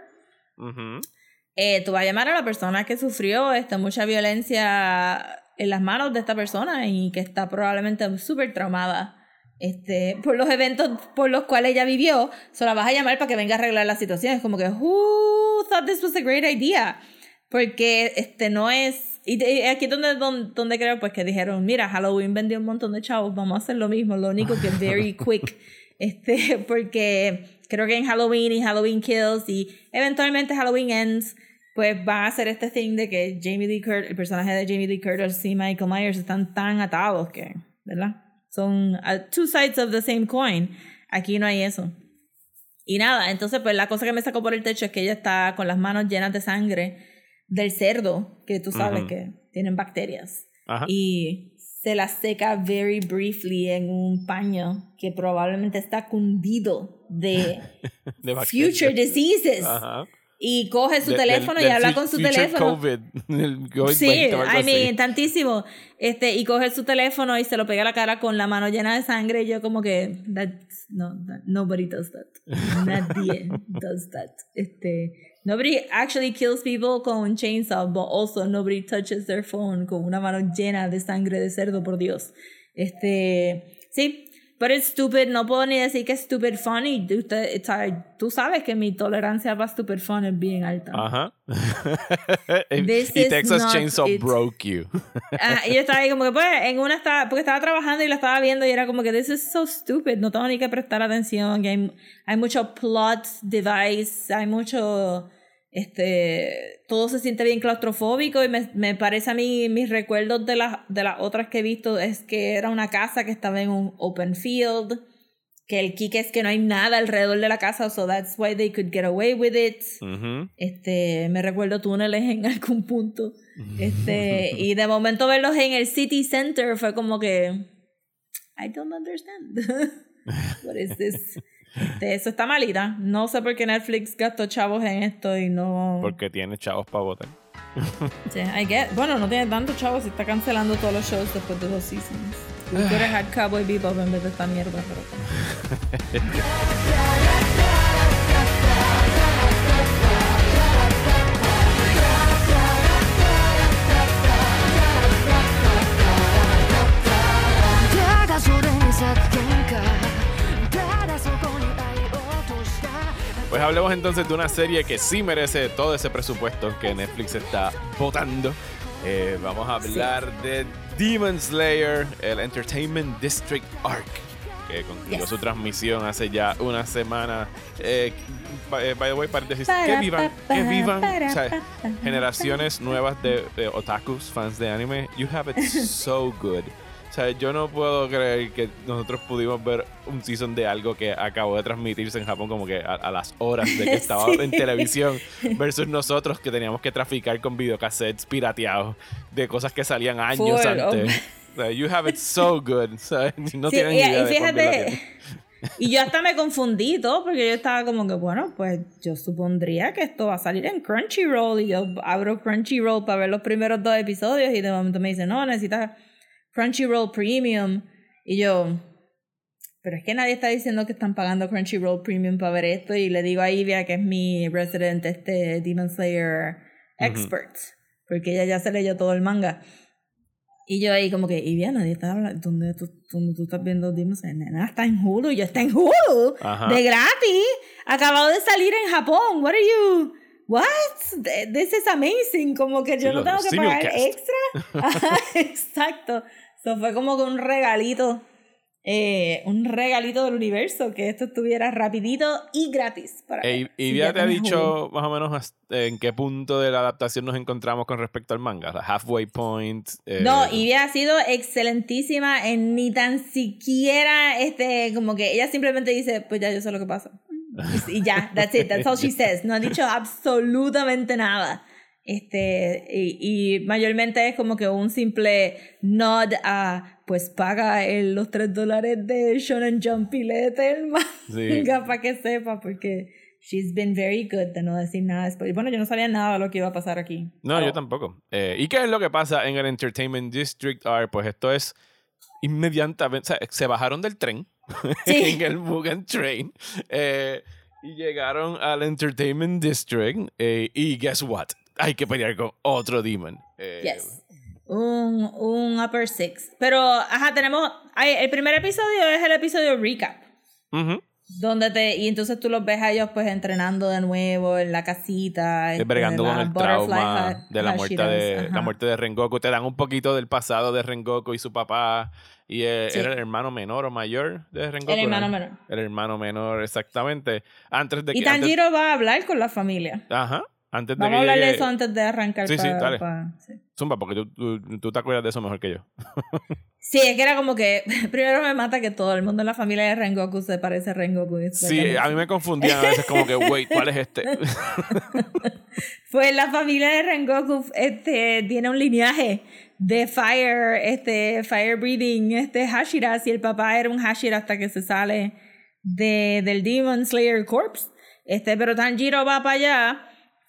Speaker 2: eh, tú vas a llamar a la persona que sufrió esta, mucha violencia en las manos de esta persona y que está probablemente súper traumada este, por los eventos por los cuales ella vivió, se la vas a llamar para que venga a arreglar la situación. Es como que, who thought this was a great idea? Porque este no es... Y aquí es donde, donde, donde creo pues que dijeron, mira, Halloween vendió un montón de chavos, vamos a hacer lo mismo, lo único que es very <laughs> quick. Este, porque creo que en Halloween y Halloween Kills y eventualmente Halloween Ends, pues van a hacer este thing de que Jamie Lee Curtis, el personaje de Jamie Lee Curtis y Michael Myers están tan atados que, ¿verdad? Son uh, two sides of the same coin. Aquí no hay eso. Y nada, entonces pues la cosa que me sacó por el techo es que ella está con las manos llenas de sangre del cerdo, que tú sabes que tienen bacterias.
Speaker 1: Ajá.
Speaker 2: Y se la seca very briefly en un paño que probablemente está cundido de <laughs>
Speaker 1: De
Speaker 2: future diseases.
Speaker 1: Ajá.
Speaker 2: Y coge su
Speaker 1: De-
Speaker 2: teléfono
Speaker 1: del-
Speaker 2: y habla con su teléfono.
Speaker 1: COVID, <laughs> el COVID
Speaker 2: Sí,
Speaker 1: 20 o algo
Speaker 2: I mean,
Speaker 1: así.
Speaker 2: tantísimo. Este, y coge su teléfono y se lo pega a la cara con la mano llena de sangre. Y yo como que, that's, no, that- nobody does that. <laughs> Nadie does that. Este, nobody actually kills people con chainsaw, but also nobody touches their phone con una mano llena de sangre de cerdo, por Dios. Este, sí, pero es stupid. No puedo ni decir que es stupid funny. Usted, tú sabes que mi tolerancia para stupid fun es bien alta.
Speaker 1: Ajá. <laughs> y
Speaker 2: This
Speaker 1: y Texas Chainsaw
Speaker 2: it.
Speaker 1: broke you. <laughs>
Speaker 2: Ah, y yo estaba ahí como que pues en una estaba, porque estaba trabajando y la estaba viendo y era como que this is so stupid, no tengo ni que prestar atención, que hay, hay mucho plot device, hay mucho, este, todo se siente bien claustrofóbico y me, me parece a mí, mis recuerdos de las, de las otras que he visto es que era una casa que estaba en un open field, que el kick es que no hay nada alrededor de la casa, so that's why they could get away with it.
Speaker 1: Ujú.
Speaker 2: Este, me recuerdo túneles en <laughs> algún punto. Este, <laughs> y de momento verlos en el City Center fue como que I don't understand. <laughs> What is this? Este, eso está malita. No sé por qué Netflix gastó chavos en esto y no.
Speaker 1: Porque tiene chavos para votar. <laughs>
Speaker 2: Sí, I guess. Bueno, no tiene tanto chavos y está cancelando todos los shows después de dos seasons. Tú eres Hard Cowboy Bebop en vez de esta mierda, pero. <laughs>
Speaker 1: Pues hablemos entonces de una serie que sí merece todo ese presupuesto que Netflix está votando. Eh, vamos a hablar de Demon Slayer, el Entertainment District Arc, que concluyó
Speaker 2: Yes.
Speaker 1: su transmisión hace ya una semana. Eh, by, by the way, paréntesis, que vivan, que vivan o sea, generaciones nuevas de, de otakus, fans de anime. You have it <laughs> so good. O sea, yo no puedo creer que nosotros pudimos ver un season de algo que acabó de transmitirse en Japón como que a, a las horas de que <laughs> estaba
Speaker 2: Sí.
Speaker 1: en televisión versus nosotros que teníamos que traficar con videocassettes pirateados de cosas que salían años antes. O sea, you have it so good. O sea, no
Speaker 2: Sí,
Speaker 1: tienen
Speaker 2: y,
Speaker 1: idea
Speaker 2: y
Speaker 1: de
Speaker 2: fíjate,
Speaker 1: tienen.
Speaker 2: y yo hasta me confundí todo, porque yo estaba como que, bueno, pues yo supondría que esto va a salir en Crunchyroll y yo abro Crunchyroll para ver los primeros dos episodios y de momento me dicen, no, necesitas Crunchyroll Premium. Y yo, pero es que nadie está diciendo que están pagando Crunchyroll Premium para ver esto y le digo a Ivia, que es mi resident este Demon Slayer expert, porque ella ya se leyó todo el manga. Y yo ahí como que, Ivia, nadie está hablando, ¿dónde tú, dónde tú estás viendo Demon Slayer? Nena, está en Hulu, y yo está en Hulu,
Speaker 1: Ajá.
Speaker 2: de gratis, acabado de salir en Japón, what are you... What? Th- This is amazing. Como que yo
Speaker 1: Sí,
Speaker 2: no tengo que pagar extra. <laughs> Ajá, Exacto. Eso fue como que un regalito. eh, un regalito del universo. Que esto estuviera rapidito y gratis. Para
Speaker 1: Ey, y
Speaker 2: Si
Speaker 1: ya te ha dicho más o menos en qué punto de la adaptación nos encontramos con respecto al manga. La halfway point. eh,
Speaker 2: No, Ivy ha sido excelentísima en ni tan siquiera este, como que ella simplemente dice, pues ya yo sé lo que pasa. Y, y ya, that's it, that's all she <laughs> says. No ha dicho absolutamente nada. Este, y, y mayormente es como que un simple nod a, pues paga el- los 3 dólares de Shonen Jump y léete el
Speaker 1: Sí. <laughs>
Speaker 2: para que sepa, porque she's been very good de no decir nada después. Bueno, yo no sabía nada de lo que iba a pasar aquí.
Speaker 1: No, yo
Speaker 2: Oh.
Speaker 1: tampoco. Eh, ¿Y qué es lo que pasa en el Entertainment District R? Pues esto es inmediatamente. o sea, se bajaron del tren <laughs>
Speaker 2: Sí.
Speaker 1: en el Mugen Train eh, y llegaron al Entertainment District. eh, y guess what? Hay que pelear con otro demon. Eh,
Speaker 2: Yes. Un, un upper six. Pero, ajá, tenemos. hay- el primer episodio es el episodio recap.
Speaker 1: ujú.
Speaker 2: Donde te. Y entonces tú los ves a ellos pues entrenando de nuevo en la casita.
Speaker 1: Eh, bregando con el trauma de la muerte de,
Speaker 2: ajá.
Speaker 1: la muerte de Rengoku. Te dan un poquito del pasado de Rengoku y su papá. Y eh,
Speaker 2: Sí.
Speaker 1: era el hermano menor o mayor de Rengoku.
Speaker 2: El hermano
Speaker 1: ¿no?
Speaker 2: menor.
Speaker 1: El hermano menor, exactamente. Antes de que.
Speaker 2: Y
Speaker 1: antes-
Speaker 2: Tanjiro va a hablar con la familia.
Speaker 1: Ajá. Antes de
Speaker 2: Vamos a hablar de eso antes de arrancar.
Speaker 1: Sí, sí,
Speaker 2: pa-
Speaker 1: dale.
Speaker 2: sí.
Speaker 1: Zumba, porque tú, tú, tú te acuerdas de eso mejor que yo. <laughs>
Speaker 2: Sí, es que era como que <laughs> primero me mata que todo el mundo en la familia de Rengoku se parece a Rengoku.
Speaker 1: Sí, a mí me confundían a veces como que, wait, ¿cuál es este? <laughs>
Speaker 2: Pues la familia de Rengoku este, tiene un lineaje de fire, este, fire breathing, este Hashiras, y el papá era un Hashira hasta que se sale de, del Demon Slayer Corpse. Este, pero Tanjiro va para allá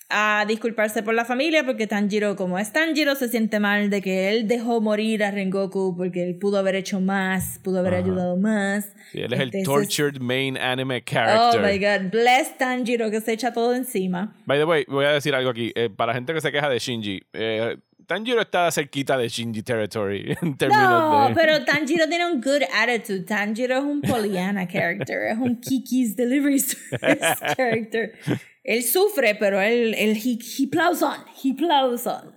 Speaker 2: a disculparse por la familia porque Tanjiro, como es Tanjiro, se siente mal de que él dejó morir a Rengoku porque él pudo haber hecho más, pudo haber
Speaker 1: Ajá.
Speaker 2: ayudado más.
Speaker 1: Sí, él es el tortured main anime
Speaker 2: Oh
Speaker 1: character.
Speaker 2: my god, bless Tanjiro que se echa todo encima.
Speaker 1: By the way, voy a decir algo aquí. Eh, para gente que se queja de Shinji, eh, Tanjiro está cerquita de Shinji territory <laughs> en términos
Speaker 2: No,
Speaker 1: de...
Speaker 2: pero Tanjiro tiene un good attitude. Tanjiro es un Pollyanna character, es un Kiki's Delivery Service <laughs> character. Él sufre, pero él, él he, he plows on, he plows on.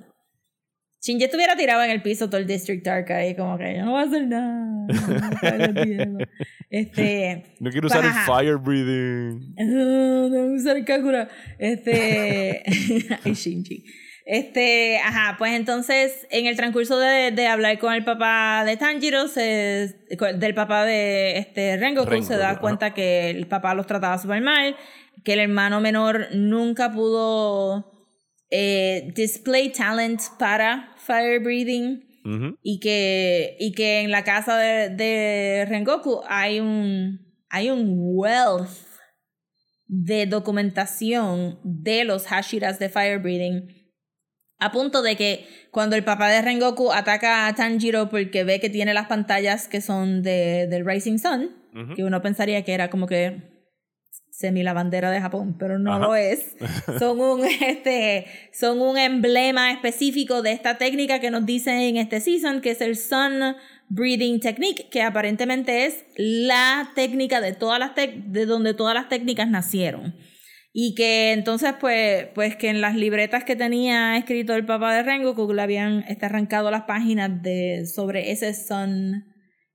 Speaker 2: Shinji estuviera tirado en el piso todo el District Arc ahí, como que yo no voy a hacer nada. <laughs> Este,
Speaker 1: No quiero usar el
Speaker 2: Ajá.
Speaker 1: fire breathing.
Speaker 2: no, no usar el Kakura. Este. <laughs> Ay, Shinji. Este, ajá, pues entonces, en el transcurso de, de hablar con el papá de Tanjiro, se, del papá de este Rengoku,
Speaker 1: Rengoku,
Speaker 2: se da
Speaker 1: ajá.
Speaker 2: cuenta que el papá los trataba súper mal, que el hermano menor nunca pudo eh, display talent para fire breathing y que, y que en la casa de, de Rengoku hay un, hay un wealth de documentación de los Hashiras de Fire Breathing. A punto de que cuando el papá de Rengoku ataca a Tanjiro porque ve que tiene las pantallas que son de, del Rising Sun, que uno pensaría que era como que semi la bandera de Japón, pero no
Speaker 1: Ajá.
Speaker 2: lo es. <laughs> Son un, este, son un emblema específico de esta técnica que nos dicen en este season, que es el Sun Breathing Technique, que aparentemente es la técnica de todas las de donde todas las técnicas nacieron. Y que entonces, pues, pues que en las libretas que tenía escrito el papá de Rengoku le habían este, arrancado las páginas de, sobre ese Sun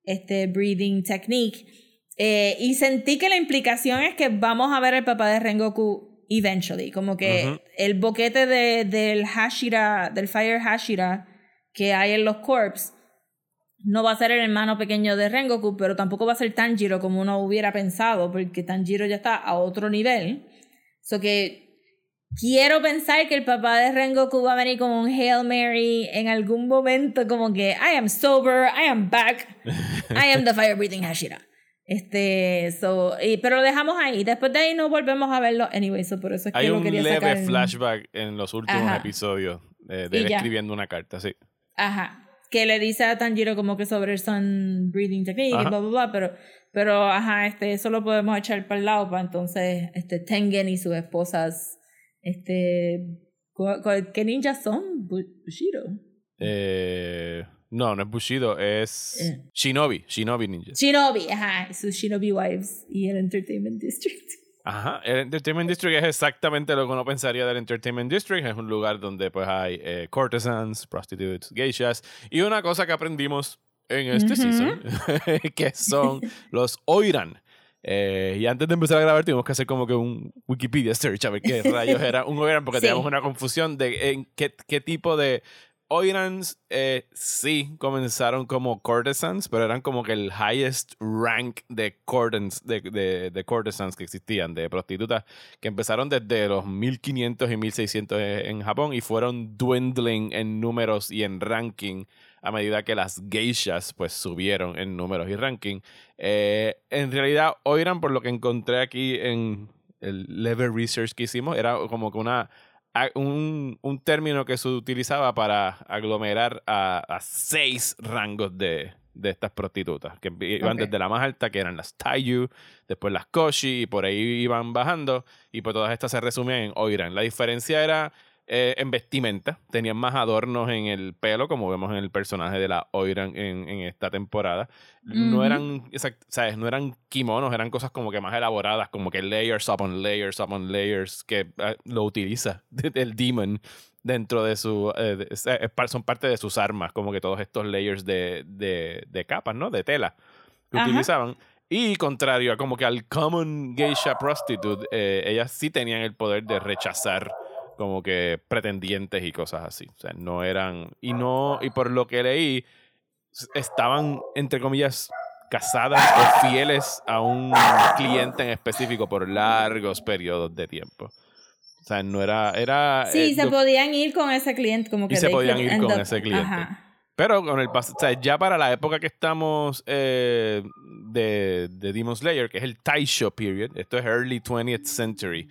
Speaker 2: este, Breathing Technique. Eh, y sentí que la implicación es que vamos a ver al papá de Rengoku eventually. Como que
Speaker 1: Ujú.
Speaker 2: el boquete de, del Hashira, del Fire Hashira que hay en los corps, no va a ser el hermano pequeño de Rengoku, pero tampoco va a ser Tanjiro como uno hubiera pensado, porque Tanjiro ya está a otro nivel. So que quiero pensar que el papá de Rengoku va a venir con un Hail Mary en algún momento, como que I am sober, I am back, I am the <laughs> fire breathing Hashira. Este, so, y, pero lo dejamos ahí. Después de ahí no volvemos a verlo anyway, so por eso es que
Speaker 1: Hay un leve flashback en los últimos
Speaker 2: Ajá.
Speaker 1: episodios de él escribiendo una carta, sí.
Speaker 2: Ajá. Que le dice a Tanjiro como que sobre el sun breathing technique y bla, bla, bla, pero, pero ajá, este, eso lo podemos echar para el lado para entonces este, Tengen y sus esposas, este, ¿qué ninjas son? Bu- Bushido.
Speaker 1: Eh, no, no es Bushido, es
Speaker 2: Eh.
Speaker 1: Shinobi, Shinobi Ninja.
Speaker 2: Shinobi, ajá, sus Shinobi wives y el Entertainment District.
Speaker 1: Ajá, el Entertainment District es exactamente lo que uno pensaría del Entertainment District. Es un lugar donde pues hay eh, courtesans, prostitutes, geishas. Y una cosa que aprendimos en este
Speaker 2: Ujú.
Speaker 1: season, <laughs> que son los Oiran. Eh, y antes de empezar a grabar tuvimos que hacer como que un Wikipedia search a ver qué rayos era un Oiran porque <laughs>
Speaker 2: Sí.
Speaker 1: teníamos una confusión de en qué, qué tipo de Oirans eh, sí comenzaron como courtesans, pero eran como que el highest rank de, courtesans, de, de, de courtesans que existían, de prostitutas, que empezaron desde los 1500 y 1600 en Japón y fueron dwindling en números y en ranking a medida que las geishas pues subieron en números y ranking. Eh, en realidad, Oiran, por lo que encontré aquí en el level research que hicimos, era como que una un, un término que se utilizaba para aglomerar a, a seis rangos de, de estas prostitutas, que iban
Speaker 2: Ok.
Speaker 1: desde la más alta, que eran las Taiyu, después las Koshi, y por ahí iban bajando, y pues todas estas se resumían en Oiran. La diferencia era eh, en vestimenta, tenían más adornos en el pelo, como vemos en el personaje de la Oiran en, en esta temporada. No
Speaker 2: Ujú.
Speaker 1: eran, exact- ¿sabes? No eran kimonos, eran cosas como que más elaboradas, como que layers upon layers upon layers, que eh, lo utiliza <laughs> el demon dentro de su... eh, de- son parte de sus armas, como que todos estos layers de, de, de capas, ¿no? De tela que
Speaker 2: Ajá.
Speaker 1: utilizaban. Y contrario a como que al common geisha prostitute, eh, ellas sí tenían el poder de rechazar como que pretendientes y cosas así. O sea, no eran... Y no... Y por lo que leí, estaban, entre comillas, casadas o fieles a un cliente en específico por largos periodos de tiempo. O sea, no era... era
Speaker 2: Sí,
Speaker 1: eh,
Speaker 2: se podían ir con ese cliente, como que
Speaker 1: se
Speaker 2: they
Speaker 1: podían ir con
Speaker 2: up-
Speaker 1: ese cliente.
Speaker 2: Ajá.
Speaker 1: Pero con el o sea, ya para la época que estamos eh, de, de Demon Slayer, que es el Taisho period, esto es early 20th century,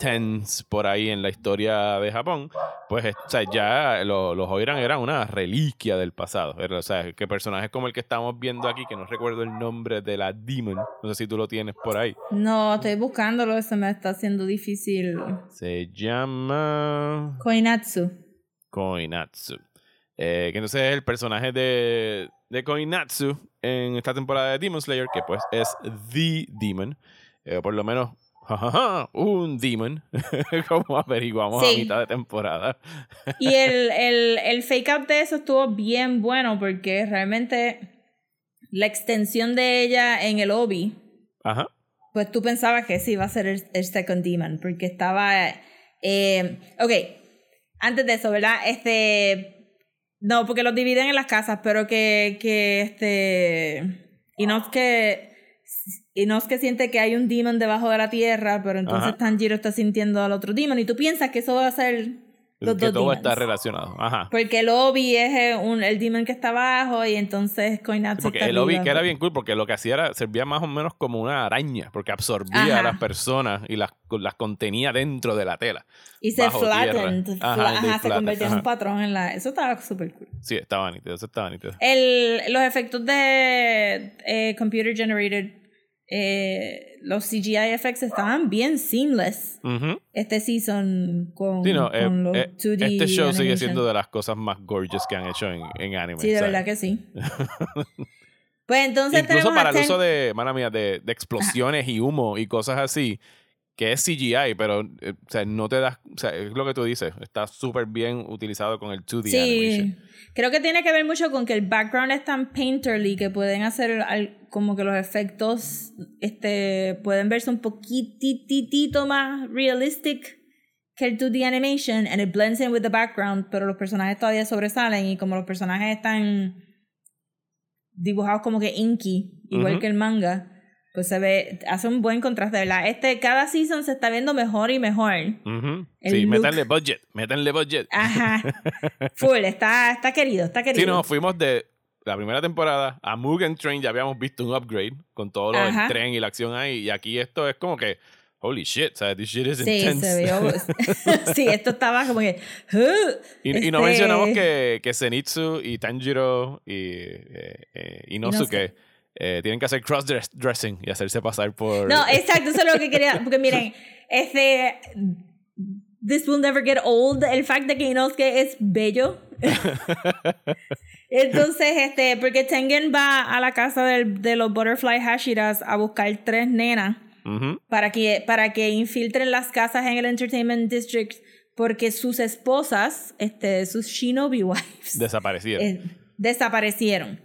Speaker 1: 1910s por ahí en la historia de Japón, pues o sea, ya lo- los Oiran eran una reliquia del pasado. O sea, que personajes como el que estamos viendo aquí, que no recuerdo el nombre de la Demon, no sé si tú lo tienes por ahí,
Speaker 2: No, estoy buscándolo, se me está haciendo difícil.
Speaker 1: se llama...
Speaker 2: Koinatsu.
Speaker 1: Koinatsu. Eh, que entonces es el personaje de, de Koinatsu en esta temporada de Demon Slayer, que pues es The Demon. Eh, por lo menos, jajaja, un Demon, <laughs> como averiguamos a mitad de temporada.
Speaker 2: Y el, el, el fake out de eso estuvo bien bueno porque realmente la extensión de ella en el obi,
Speaker 1: Ajá.
Speaker 2: pues tú pensabas que sí iba a ser el, el Second Demon porque estaba... Eh, ok, antes de eso, ¿verdad? Este... No, porque los dividen en las casas, pero que, que este... Y no es que... Y no es que siente que hay un demon debajo de la tierra, pero entonces
Speaker 1: Ajá.
Speaker 2: Tanjiro está sintiendo al otro demon y tú piensas que eso va a ser los
Speaker 1: que
Speaker 2: dos
Speaker 1: todo
Speaker 2: demons.
Speaker 1: está relacionado. Ajá.
Speaker 2: Porque el Obi es un, el demon que está abajo y entonces Koinatsu
Speaker 1: Porque
Speaker 2: está
Speaker 1: el Obi
Speaker 2: arriba.
Speaker 1: que era bien cool porque lo que hacía era servía más o menos como una araña porque absorbía
Speaker 2: Ajá.
Speaker 1: a las personas y las, las contenía dentro de la tela.
Speaker 2: Y se flattened.
Speaker 1: Ajá,
Speaker 2: se
Speaker 1: flattened,
Speaker 2: convirtió en un patrón en la... Eso estaba súper cool.
Speaker 1: Sí, estaba nítido, eso estaba nítido.
Speaker 2: El, los efectos de eh, computer generated eh, los CGI effects estaban bien seamless este season con,
Speaker 1: Sí, no, eh,
Speaker 2: los
Speaker 1: eh,
Speaker 2: 2D
Speaker 1: este show sigue siendo de las cosas más gorgeous que han hecho en, en anime.
Speaker 2: Sí, de
Speaker 1: ¿sabes?
Speaker 2: verdad que sí. <laughs> pues entonces
Speaker 1: Incluso para el uso de, mala mía, de, de explosiones y humo y cosas así, que es CGI, pero eh, o sea, no te das, o sea, es lo que tú dices, está súper bien utilizado con el 2D
Speaker 2: Sí,
Speaker 1: animation.
Speaker 2: creo que tiene que ver mucho con que el background es tan painterly que pueden hacer al- como que los efectos este, pueden verse un poquitito más realistic que el 2D animation and it blends in with the background, pero los personajes todavía sobresalen y como los personajes están dibujados como que inky, igual que el manga, pues se ve, hace un buen contraste, ¿verdad? Este, cada season se está viendo mejor y mejor.
Speaker 1: Ujú.
Speaker 2: El
Speaker 1: Sí,
Speaker 2: look-
Speaker 1: métanle budget, métanle budget.
Speaker 2: Ajá. <laughs> Full, está, está querido, está querido.
Speaker 1: Sí, no, fuimos de la primera temporada a Mugen Train, ya habíamos visto un upgrade con todo lo del tren y la acción ahí, y aquí esto es como que, holy shit, ¿sabes? This shit is
Speaker 2: Sí,
Speaker 1: intense.
Speaker 2: se vio. <laughs> <laughs> sí, esto estaba como que. "Huh".
Speaker 1: Y, y no
Speaker 2: Este-
Speaker 1: mencionamos que, que Zenitsu y Tanjiro y eh, eh, Inosuke eh, tienen que hacer cross-dressing y hacerse pasar por...
Speaker 2: No, <laughs> exacto, eso es lo que quería. Porque miren, este. This will never get old. El fact de que Inosuke es bello. <laughs> Entonces, este, porque Tengen va a la casa del- de los Butterfly Hashiras a buscar tres nenas para que, para que infiltren las casas en el Entertainment District porque sus esposas, este, sus shinobi <laughs> wives,
Speaker 1: Desaparecieron.
Speaker 2: eh, desaparecieron.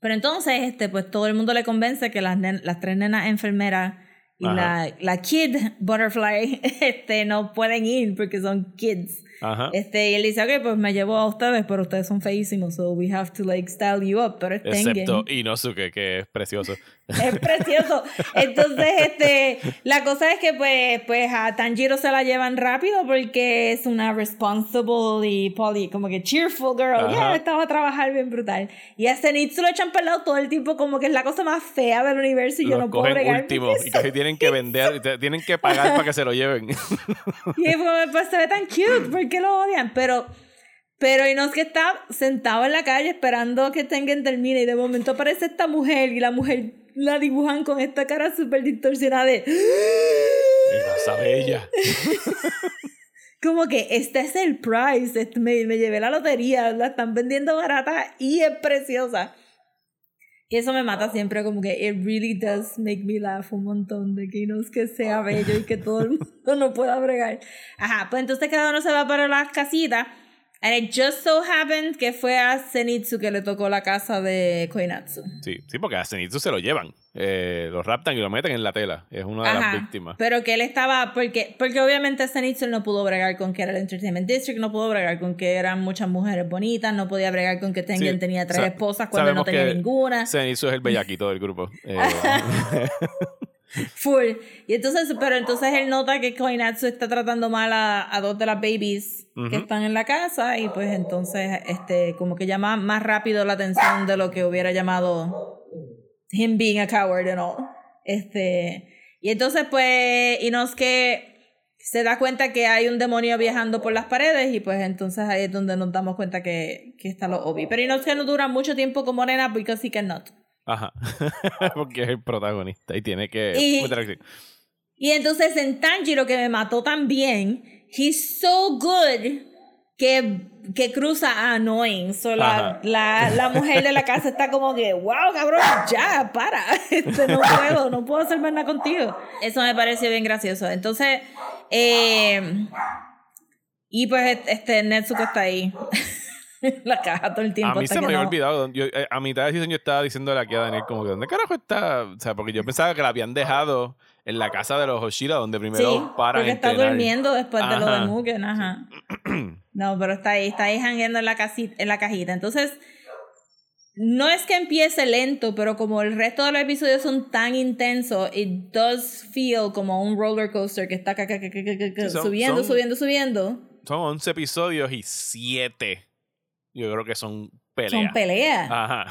Speaker 2: Pero entonces, este, pues todo el mundo le convence que las, las tres nenas enfermeras y la, la kid butterfly <laughs> este, no pueden ir porque son kids.
Speaker 1: Ajá.
Speaker 2: Este, y él dice, ok, pues me llevo a ustedes, pero ustedes son feísimos, so we have to like style you up. Pero es
Speaker 1: Excepto
Speaker 2: Tengen.
Speaker 1: Inosuke, que es precioso. <laughs>
Speaker 2: Es precioso. Entonces, este, la cosa es que pues, pues a Tanjiro se la llevan rápido porque es una responsible y poly, como que cheerful girl. Ya, estaba a trabajar bien brutal. Y a Zenitsu lo echan para el lado todo el tiempo como que es la cosa más fea del universo y yo
Speaker 1: Los
Speaker 2: no puedo
Speaker 1: cogen
Speaker 2: bregar.
Speaker 1: último y casi tienen que vender, <laughs> tienen que pagar para que se lo lleven.
Speaker 2: Y es como, pues se ve tan cute, ¿por qué lo odian? Pero, pero no que está sentado en la calle esperando que Tengen termine y de momento aparece esta mujer y la mujer la dibujan con esta cara súper distorsionada de...
Speaker 1: Y la sabe ella. <laughs>
Speaker 2: Como que este es el price, este- me, me llevé la lotería, la están vendiendo barata y es preciosa. Y eso me mata siempre, como que it really does make me laugh un montón de que no es que sea bello y que todo el mundo <laughs> no pueda bregar. Ajá, pues entonces cada uno se va para las casitas. And it just so happened que fue a Zenitsu que le tocó la casa de Koinatsu.
Speaker 1: Sí, sí, porque a Zenitsu se lo llevan. Eh, lo raptan y lo meten en la tela. Es una de
Speaker 2: Ajá,
Speaker 1: las víctimas.
Speaker 2: Pero que él estaba, porque, porque obviamente Zenitsu no pudo bregar con que era el Entertainment District, no pudo bregar con que eran muchas mujeres bonitas, no podía bregar con que Tengen
Speaker 1: Sí,
Speaker 2: tenía tres
Speaker 1: sa-
Speaker 2: esposas cuando no tenía ninguna.
Speaker 1: Zenitsu es el bellaquito del grupo. <laughs> Eh, <laughs>
Speaker 2: Full. Y entonces, pero entonces él nota que Koinatsu está tratando mal a, a dos de las babies que
Speaker 1: Ujú.
Speaker 2: están en la casa y pues entonces este como que llama más rápido la atención de lo que hubiera llamado him being a coward and all. Este, y entonces pues Inosuke se da cuenta que hay un demonio viajando por las paredes y pues entonces ahí es donde nos damos cuenta que, que está lo obvio. Pero Inosuke no dura mucho tiempo como nena because he cannot.
Speaker 1: Ajá. <laughs> porque es el protagonista y tiene que
Speaker 2: Y- entonces en Tanjiro, que me mató también, he's so good que, que cruza a Annoying. So la, la, la mujer de la casa está como que, wow, cabrón, ya, para. <laughs> Este, no puedo, no puedo hacer más nada contigo. Eso me pareció bien gracioso. Entonces, eh, y pues este Netsuko está ahí. <laughs> <laughs> la caja todo el tiempo.
Speaker 1: A mí se me había
Speaker 2: no-
Speaker 1: olvidado. Yo, eh, a mitad de season yo estaba diciéndole aquí a Daniel como que ¿dónde carajo está? O sea, porque yo pensaba que la habían dejado en la casa de los Hoshira donde primero
Speaker 2: Sí,
Speaker 1: paran
Speaker 2: porque está
Speaker 1: entrenar.
Speaker 2: durmiendo después de lo de
Speaker 1: Ajá.
Speaker 2: Mugen, ajá. No, pero está ahí, está ahí jangueando en la, casi- en la cajita. Entonces, no es que empiece lento, pero como el resto de los episodios son tan intensos, it does feel como un roller coaster que está
Speaker 1: Sí, son-
Speaker 2: subiendo,
Speaker 1: son-
Speaker 2: subiendo, subiendo.
Speaker 1: Son 11 episodios y 7 yo creo que son peleas.
Speaker 2: Son peleas.
Speaker 1: Ajá.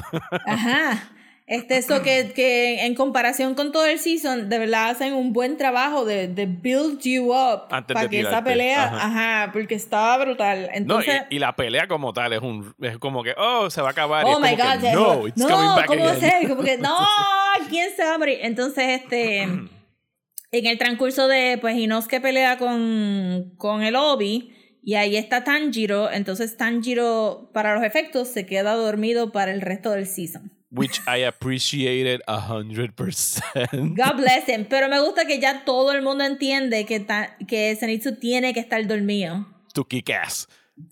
Speaker 2: Ajá. Este, eso que, <laughs> que en comparación con todo el season, de verdad hacen un buen trabajo de, de build you up
Speaker 1: Antes
Speaker 2: para
Speaker 1: de
Speaker 2: que esa pelea,
Speaker 1: Ajá.
Speaker 2: ajá. porque estaba brutal.
Speaker 1: No,
Speaker 2: Entonces,
Speaker 1: y, y la pelea como tal es un es como que, oh, se va a acabar.
Speaker 2: oh my god,
Speaker 1: que, no, it's coming
Speaker 2: no,
Speaker 1: back
Speaker 2: ¿cómo va a ser? Como que, no, <laughs> ¿quién se va a morir? Entonces, este, <clears throat> en el transcurso de, pues, Inosuke pelea con, con el Obi, y ahí está Tanjiro, entonces Tanjiro, para los efectos, se queda dormido para el resto del season.
Speaker 1: Which I appreciated a hundred percent.
Speaker 2: God bless him. Pero me gusta que ya todo el mundo entiende que, que Zenitsu tiene que estar dormido.
Speaker 1: To kick ass.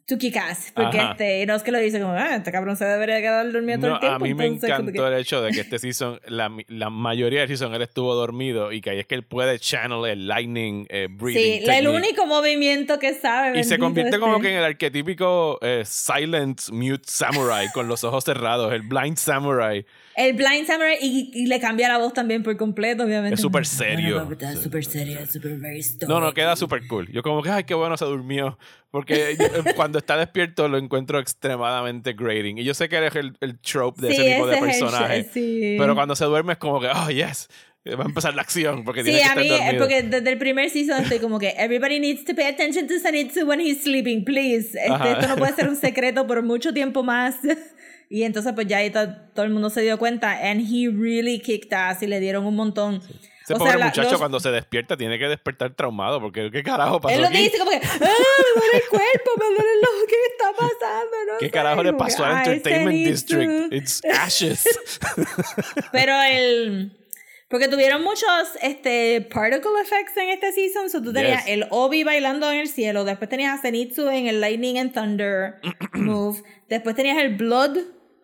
Speaker 2: To kick ass. Porque
Speaker 1: Ajá.
Speaker 2: este, no es que lo dice como, ah, este cabrón se debería quedar dormido todo
Speaker 1: No,
Speaker 2: el tiempo.
Speaker 1: a mí me
Speaker 2: como
Speaker 1: encantó el hecho de que este season, la, la mayoría del season él estuvo dormido y que ahí es que él puede channel el lightning eh, breathing
Speaker 2: Sí, el
Speaker 1: technique.
Speaker 2: único movimiento que sabe.
Speaker 1: Y se convierte como
Speaker 2: este.
Speaker 1: que en el arquetípico eh, silent mute samurai con los ojos cerrados, el blind samurai.
Speaker 2: El Blind Samurai y, y le cambia la voz también por completo, obviamente.
Speaker 1: Es súper serio.
Speaker 2: No, no, súper serio, súper very stoic.
Speaker 1: No, no, queda súper cool. Yo como que, ay, qué bueno se durmió. Porque eh, <laughs> cuando está despierto lo encuentro extremadamente grating. Y yo sé que eres el, el trope de
Speaker 2: Sí,
Speaker 1: ese tipo de
Speaker 2: es
Speaker 1: personaje.
Speaker 2: sí.
Speaker 1: Pero cuando se duerme es como que, oh, yes. Va a empezar la acción porque
Speaker 2: Sí,
Speaker 1: tiene que
Speaker 2: a mí, eh, porque desde el primer season estoy como que everybody needs to pay attention to Zenitsu when he's sleeping, please. Este, esto no puede ser un secreto por mucho tiempo más. <laughs> Y entonces pues ya ahí to- todo el mundo se dio cuenta and he really kicked ass y le dieron un montón.
Speaker 1: Ese
Speaker 2: O
Speaker 1: pobre
Speaker 2: sea,
Speaker 1: muchacho
Speaker 2: los-
Speaker 1: cuando se despierta tiene que despertar traumado porque ¿qué carajo pasó
Speaker 2: Él lo
Speaker 1: aquí?
Speaker 2: dice como que, ah, me duele el cuerpo, me duele lo que está pasando, no
Speaker 1: ¿Qué
Speaker 2: sé",
Speaker 1: carajo le pasó al
Speaker 2: "Ay,
Speaker 1: Entertainment
Speaker 2: Zenitsu".
Speaker 1: District? It's ashes. <laughs>
Speaker 2: Pero el. Porque tuvieron muchos este, particle effects en este season. So tú tenías
Speaker 1: Yes.
Speaker 2: el Obi bailando en el cielo. Después tenías a Zenitsu en el Lightning and Thunder <clears throat> move. Después tenías el Blood.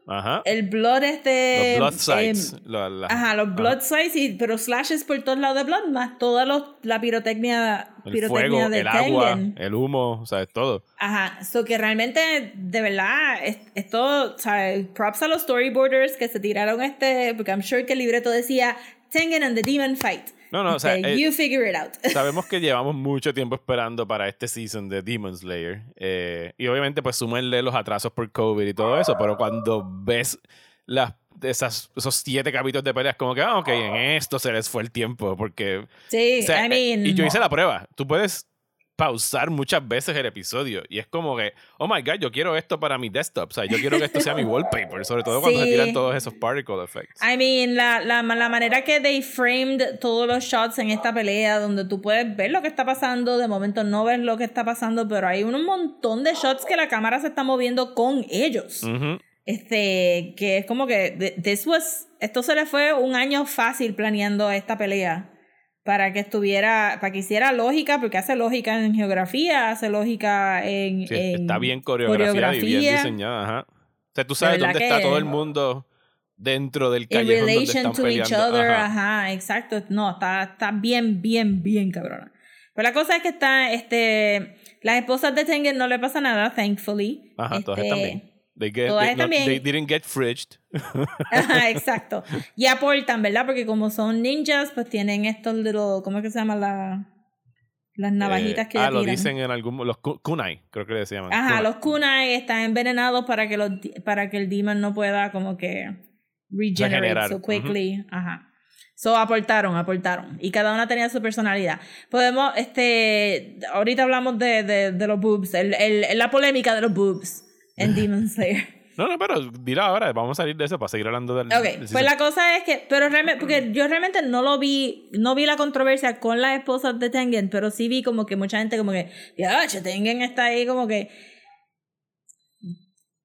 Speaker 1: Ajá.
Speaker 2: El Blood este.
Speaker 1: Los blood sites.
Speaker 2: eh,
Speaker 1: la- la-
Speaker 2: ajá, los Blood sites. Y, pero slashes por todos lados de Blood. Más toda los, la pirotecnia,
Speaker 1: El
Speaker 2: pirotecnia
Speaker 1: fuego,
Speaker 2: de
Speaker 1: el agua, el humo, o sea, todo.
Speaker 2: Ajá, so que realmente, de verdad, es- esto, o sea, props a los storyboarders que se tiraron este, porque I'm sure que el libreto decía Tengen and the Demon Fight.
Speaker 1: No, no, o sea, eh,
Speaker 2: you figure it out. <laughs>
Speaker 1: Sabemos que llevamos mucho tiempo esperando para este season de Demon Slayer. eh, y obviamente, pues súmenle los atrasos por COVID y todo eso. Pero cuando ves las, esas, esos siete capítulos de peleas, como que, ah, ok, en esto se les fue el tiempo. Porque.
Speaker 2: sí,
Speaker 1: o sea,
Speaker 2: I mean,
Speaker 1: eh, y yo hice la prueba. Tú puedes pausar muchas veces el episodio. Y es como que, oh my god, yo quiero esto para mi desktop. O sea, yo quiero que esto sea mi <laughs> wallpaper. Sobre todo cuando se
Speaker 2: Sí.
Speaker 1: tiran todos esos particle effects.
Speaker 2: I mean, la, la, la manera que they framed todos los shots en esta pelea, donde tú puedes ver lo que está pasando, de momento no ves lo que está pasando, pero hay un montón de shots que la cámara se está moviendo con ellos.
Speaker 1: Ujú.
Speaker 2: Este, que es como que th- this was, esto se le fue un año fácil planeando esta pelea para que estuviera, para que hiciera lógica, porque hace lógica en geografía, hace lógica en,
Speaker 1: Sí,
Speaker 2: en
Speaker 1: está bien coreografiada y bien diseñada. Ajá. O sea, tú sabes dónde está todo el mundo dentro del
Speaker 2: in
Speaker 1: callejón donde
Speaker 2: relation
Speaker 1: están
Speaker 2: to each
Speaker 1: peleando.
Speaker 2: other,
Speaker 1: Ajá.
Speaker 2: ajá. exacto, no, está, está bien, bien, bien cabrona. Pero la cosa es que está, este, las esposas de Tengen no le pasa nada, thankfully.
Speaker 1: Ajá, todas
Speaker 2: Este,
Speaker 1: están bien. They, get-
Speaker 2: todas
Speaker 1: they-
Speaker 2: están
Speaker 1: no-
Speaker 2: bien.
Speaker 1: they didn't get fridged. <laughs>
Speaker 2: Ajá, exacto. Y aportan, ¿verdad? Porque como son ninjas, pues tienen estos little, ¿cómo es que se llaman la- las navajitas
Speaker 1: Eh,
Speaker 2: que
Speaker 1: Ah, lo
Speaker 2: tiran?
Speaker 1: dicen en algún... Los ku- kunai, creo que se llaman.
Speaker 2: Ajá,
Speaker 1: Kunai.
Speaker 2: los kunai están envenenados para que los para que el demon no pueda como que regenerate
Speaker 1: Regenerar.
Speaker 2: so quickly. Ajá. So aportaron, aportaron. Y cada una tenía su personalidad. Podemos, este, ahorita hablamos de, de, de los boobs, el, el- la polémica de los boobs en <laughs> Demon Slayer.
Speaker 1: No, no, pero dilo ahora. Vamos a salir de eso para seguir hablando del...
Speaker 2: Ok,
Speaker 1: del
Speaker 2: pues la cosa es que, pero realmente, porque yo realmente no lo vi, no vi la controversia con las esposas de Tengen, pero sí vi como que mucha gente como que, ya, che, Tengen está ahí como que...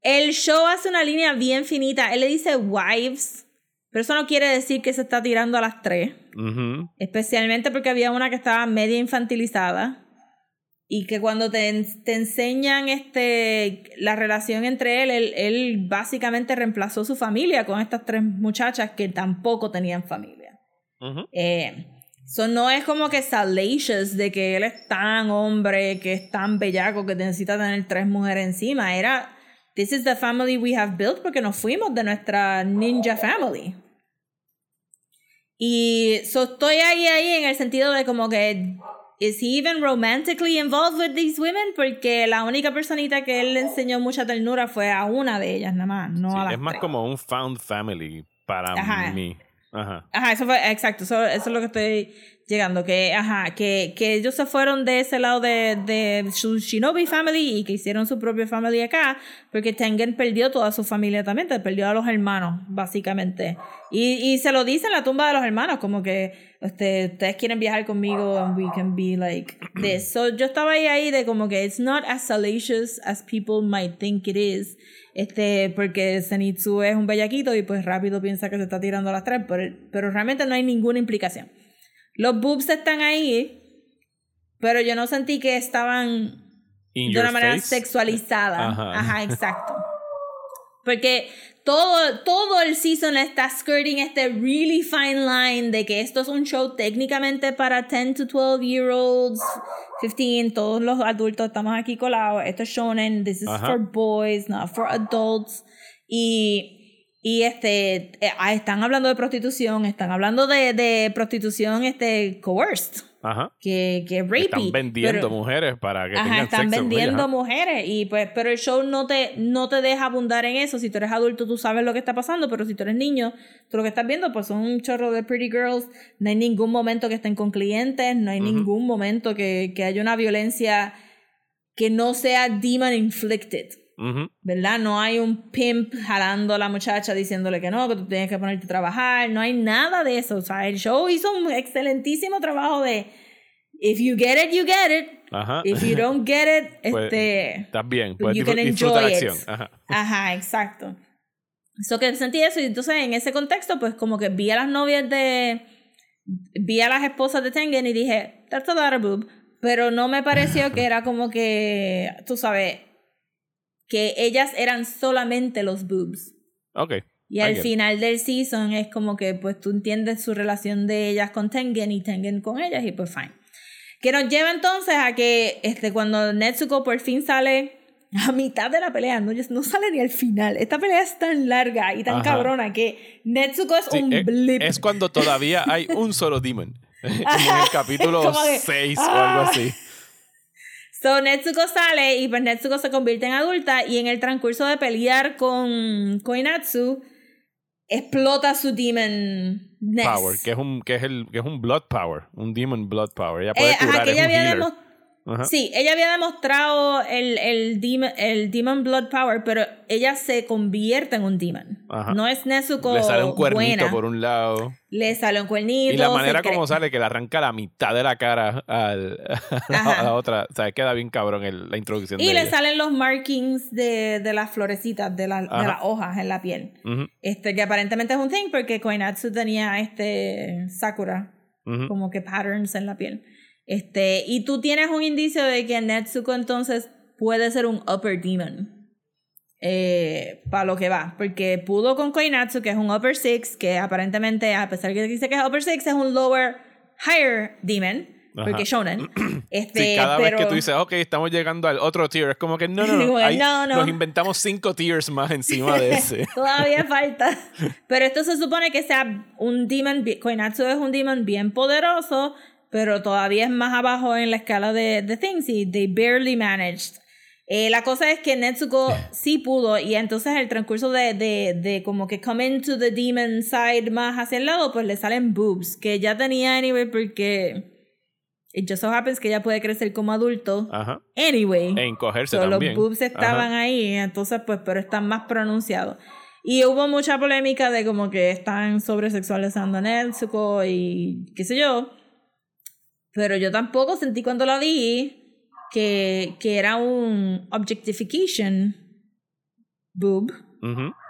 Speaker 2: El show hace una línea bien finita, él le dice wives, pero eso no quiere decir que se está tirando a las tres, especialmente porque había una que estaba media infantilizada. Y que cuando te, te enseñan este, la relación entre él, él, él básicamente reemplazó su familia con estas tres muchachas que tampoco tenían familia. Eh, so no es como que salacious de que él es tan hombre, que es tan bellaco, que necesita tener tres mujeres encima. Era, this is the family we have built porque nos fuimos de nuestra ninja family. Y so estoy ahí, ahí en el sentido de como que, ¿is he even romantically involved with these women? Porque la única personita que él le enseñó mucha ternura fue a una de ellas, nada más, no
Speaker 1: Sí,
Speaker 2: a las
Speaker 1: es más
Speaker 2: tres.
Speaker 1: como un found family para
Speaker 2: Ajá.
Speaker 1: mí. Ajá.
Speaker 2: Ajá, eso fue, exacto, eso, eso es lo que estoy llegando, que, ajá, que, que ellos se fueron de ese lado de, de su Shinobi family y que hicieron su propia family acá, porque Tengen perdió toda su familia también, perdió a los hermanos, básicamente. Y, y se lo dice en la tumba de los hermanos, como que este, ustedes quieren viajar conmigo and we can be like this. So, yo estaba ahí, ahí de como que it's not as salacious as people might think it is. Este, porque Zenitsu es un bellaquito y pues rápido piensa que se está tirando a las tres, pero, pero realmente no hay ninguna implicación. Los boobs están ahí, pero yo no sentí que estaban
Speaker 1: In
Speaker 2: de una manera
Speaker 1: face.
Speaker 2: sexualizada.
Speaker 1: Ajá.
Speaker 2: Ajá, exacto. Porque todo, todo el season está skirting este really fine line de que esto es un show técnicamente para 10 to 12 year olds, 15, todos los adultos estamos aquí colados. Esto es shonen, this is
Speaker 1: Ajá.
Speaker 2: for boys, not for adults. Y, y este, eh, ah, están hablando de prostitución, están hablando de, de prostitución este, coerced,
Speaker 1: Ajá.
Speaker 2: que, que rapey.
Speaker 1: Están vendiendo
Speaker 2: pero-
Speaker 1: mujeres para que
Speaker 2: Ajá,
Speaker 1: tengan
Speaker 2: están
Speaker 1: sexo ellas,
Speaker 2: vendiendo mujeres y pues pero el show no te no te deja abundar en eso si tú eres adulto tú sabes lo que está pasando pero si tú eres niño tú lo que estás viendo pues son un chorro de pretty girls no hay ningún momento que estén con clientes no hay
Speaker 1: Ujú.
Speaker 2: ningún momento que, que haya una violencia que no sea demon inflicted ¿verdad? No hay un pimp jalando a la muchacha diciéndole que no, que tú tienes que ponerte a trabajar, no hay nada de eso. O sea, el show hizo un excelentísimo trabajo de if you get it, you get it.
Speaker 1: Ajá.
Speaker 2: If you don't get it, <laughs>
Speaker 1: Pues,
Speaker 2: este...
Speaker 1: Estás bien, puedes
Speaker 2: you
Speaker 1: disfr-
Speaker 2: can
Speaker 1: la
Speaker 2: enjoy it.
Speaker 1: acción. Ajá.
Speaker 2: Ajá, exacto. Eso que sentí eso y entonces en ese contexto pues como que vi a las novias de... Vi a las esposas de Tengen y dije, that's a lot of boob. Pero no me pareció <laughs> que era como que, tú sabes, que ellas eran solamente los boobs.
Speaker 1: Ok.
Speaker 2: Y al final del season es como que pues tú entiendes su relación de ellas con Tengen y Tengen con ellas y pues fine. Que nos lleva entonces a que este, cuando Netsuko por fin sale a mitad de la pelea, no, no sale ni al final. Esta pelea es tan larga y tan
Speaker 1: Ajá.
Speaker 2: cabrona que Netsuko es
Speaker 1: Sí,
Speaker 2: un
Speaker 1: eh,
Speaker 2: blip.
Speaker 1: es cuando todavía hay un solo demon. <laughs> En el <laughs> capítulo
Speaker 2: Como que,
Speaker 1: 6 o algo
Speaker 2: ah.
Speaker 1: así.
Speaker 2: So Netsuko sale y pues Netsuko se convierte en adulta y en el transcurso de pelear con Koinatsu explota su demon
Speaker 1: Power, que es un, que es el, que es un blood power, un demon blood power. Ella puede
Speaker 2: Eh, ajá,
Speaker 1: curar,
Speaker 2: que ella había
Speaker 1: Ajá.
Speaker 2: Sí, ella había demostrado el, el, demon, el Demon Blood Power, pero ella se convierte en un demon.
Speaker 1: Ajá.
Speaker 2: No es Nezuko
Speaker 1: Le sale un cuernito
Speaker 2: buena.
Speaker 1: por un lado.
Speaker 2: Le sale un cuernito.
Speaker 1: Y la manera como sale, que le arranca la mitad de la cara al, <laughs> a, la, otra. O sea, queda bien cabrón el- la introducción
Speaker 2: Y
Speaker 1: de
Speaker 2: le
Speaker 1: ella.
Speaker 2: salen los markings de, de las florecitas, de, la- de las hojas en la piel.
Speaker 1: Ujú,
Speaker 2: Este, que aparentemente es un thing porque Koinatsu tenía este Sakura,
Speaker 1: ujú.
Speaker 2: como que patterns en la piel. Este, y tú tienes un indicio de que Netsuko entonces puede ser un upper demon. Eh, para lo que va. Porque pudo con Koinatsu, que es un upper six, que aparentemente, a pesar que dice que es upper six, es un lower, higher demon.
Speaker 1: Ajá.
Speaker 2: Porque shonen. <clears throat> Este,
Speaker 1: Sí, cada
Speaker 2: pero,
Speaker 1: vez que tú dices, ok, estamos llegando al otro tier, es como que no, no, no, <laughs>
Speaker 2: no, no.
Speaker 1: nos inventamos cinco tiers más encima de <laughs> ese.
Speaker 2: Todavía <laughs> falta. Pero esto se supone que sea un demon. Koinatsu es un demon bien poderoso, pero todavía es más abajo en la escala de, de things y they barely managed. Eh, la cosa es que Netsuko sí pudo y entonces el transcurso de, de, de como que come into the demon side más hacia el lado, pues le salen boobs, que ya tenía anyway porque it just so happens que ella puede crecer como adulto
Speaker 1: Ajá.
Speaker 2: anyway.
Speaker 1: E encogerse
Speaker 2: So,
Speaker 1: también.
Speaker 2: Los boobs estaban
Speaker 1: Ajá.
Speaker 2: ahí, entonces pues, pero están más pronunciados. Y hubo mucha polémica de como que están sobresexualizando a Netsuko y qué sé yo. Pero yo tampoco sentí cuando la vi que, que era un objectification boob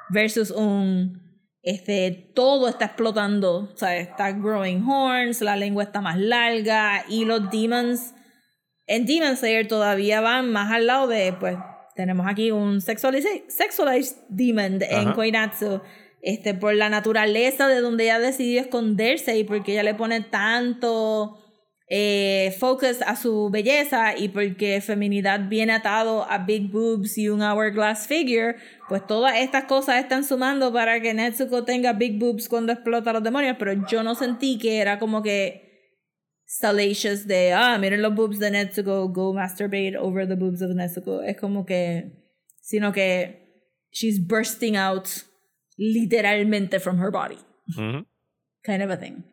Speaker 2: versus un este todo está explotando, o sea, está growing horns, la lengua está más larga y los demons en Demon Slayer todavía van más al lado de pues tenemos aquí un sexualized, sexualized demon en. Koinatsu este por la naturaleza de donde ella decidió esconderse y porque ella le pone tanto eh, focus a su belleza y porque feminidad viene atado a big boobs y un hourglass figure, pues todas estas cosas están sumando para que Netsuko tenga big boobs cuando explota a los demonios, pero yo no sentí que era como que salacious de, ah, miren los boobs de Netsuko, go masturbate over the boobs of Netsuko. Es como que, sino que she's bursting out literalmente from her body. Kind of a thing.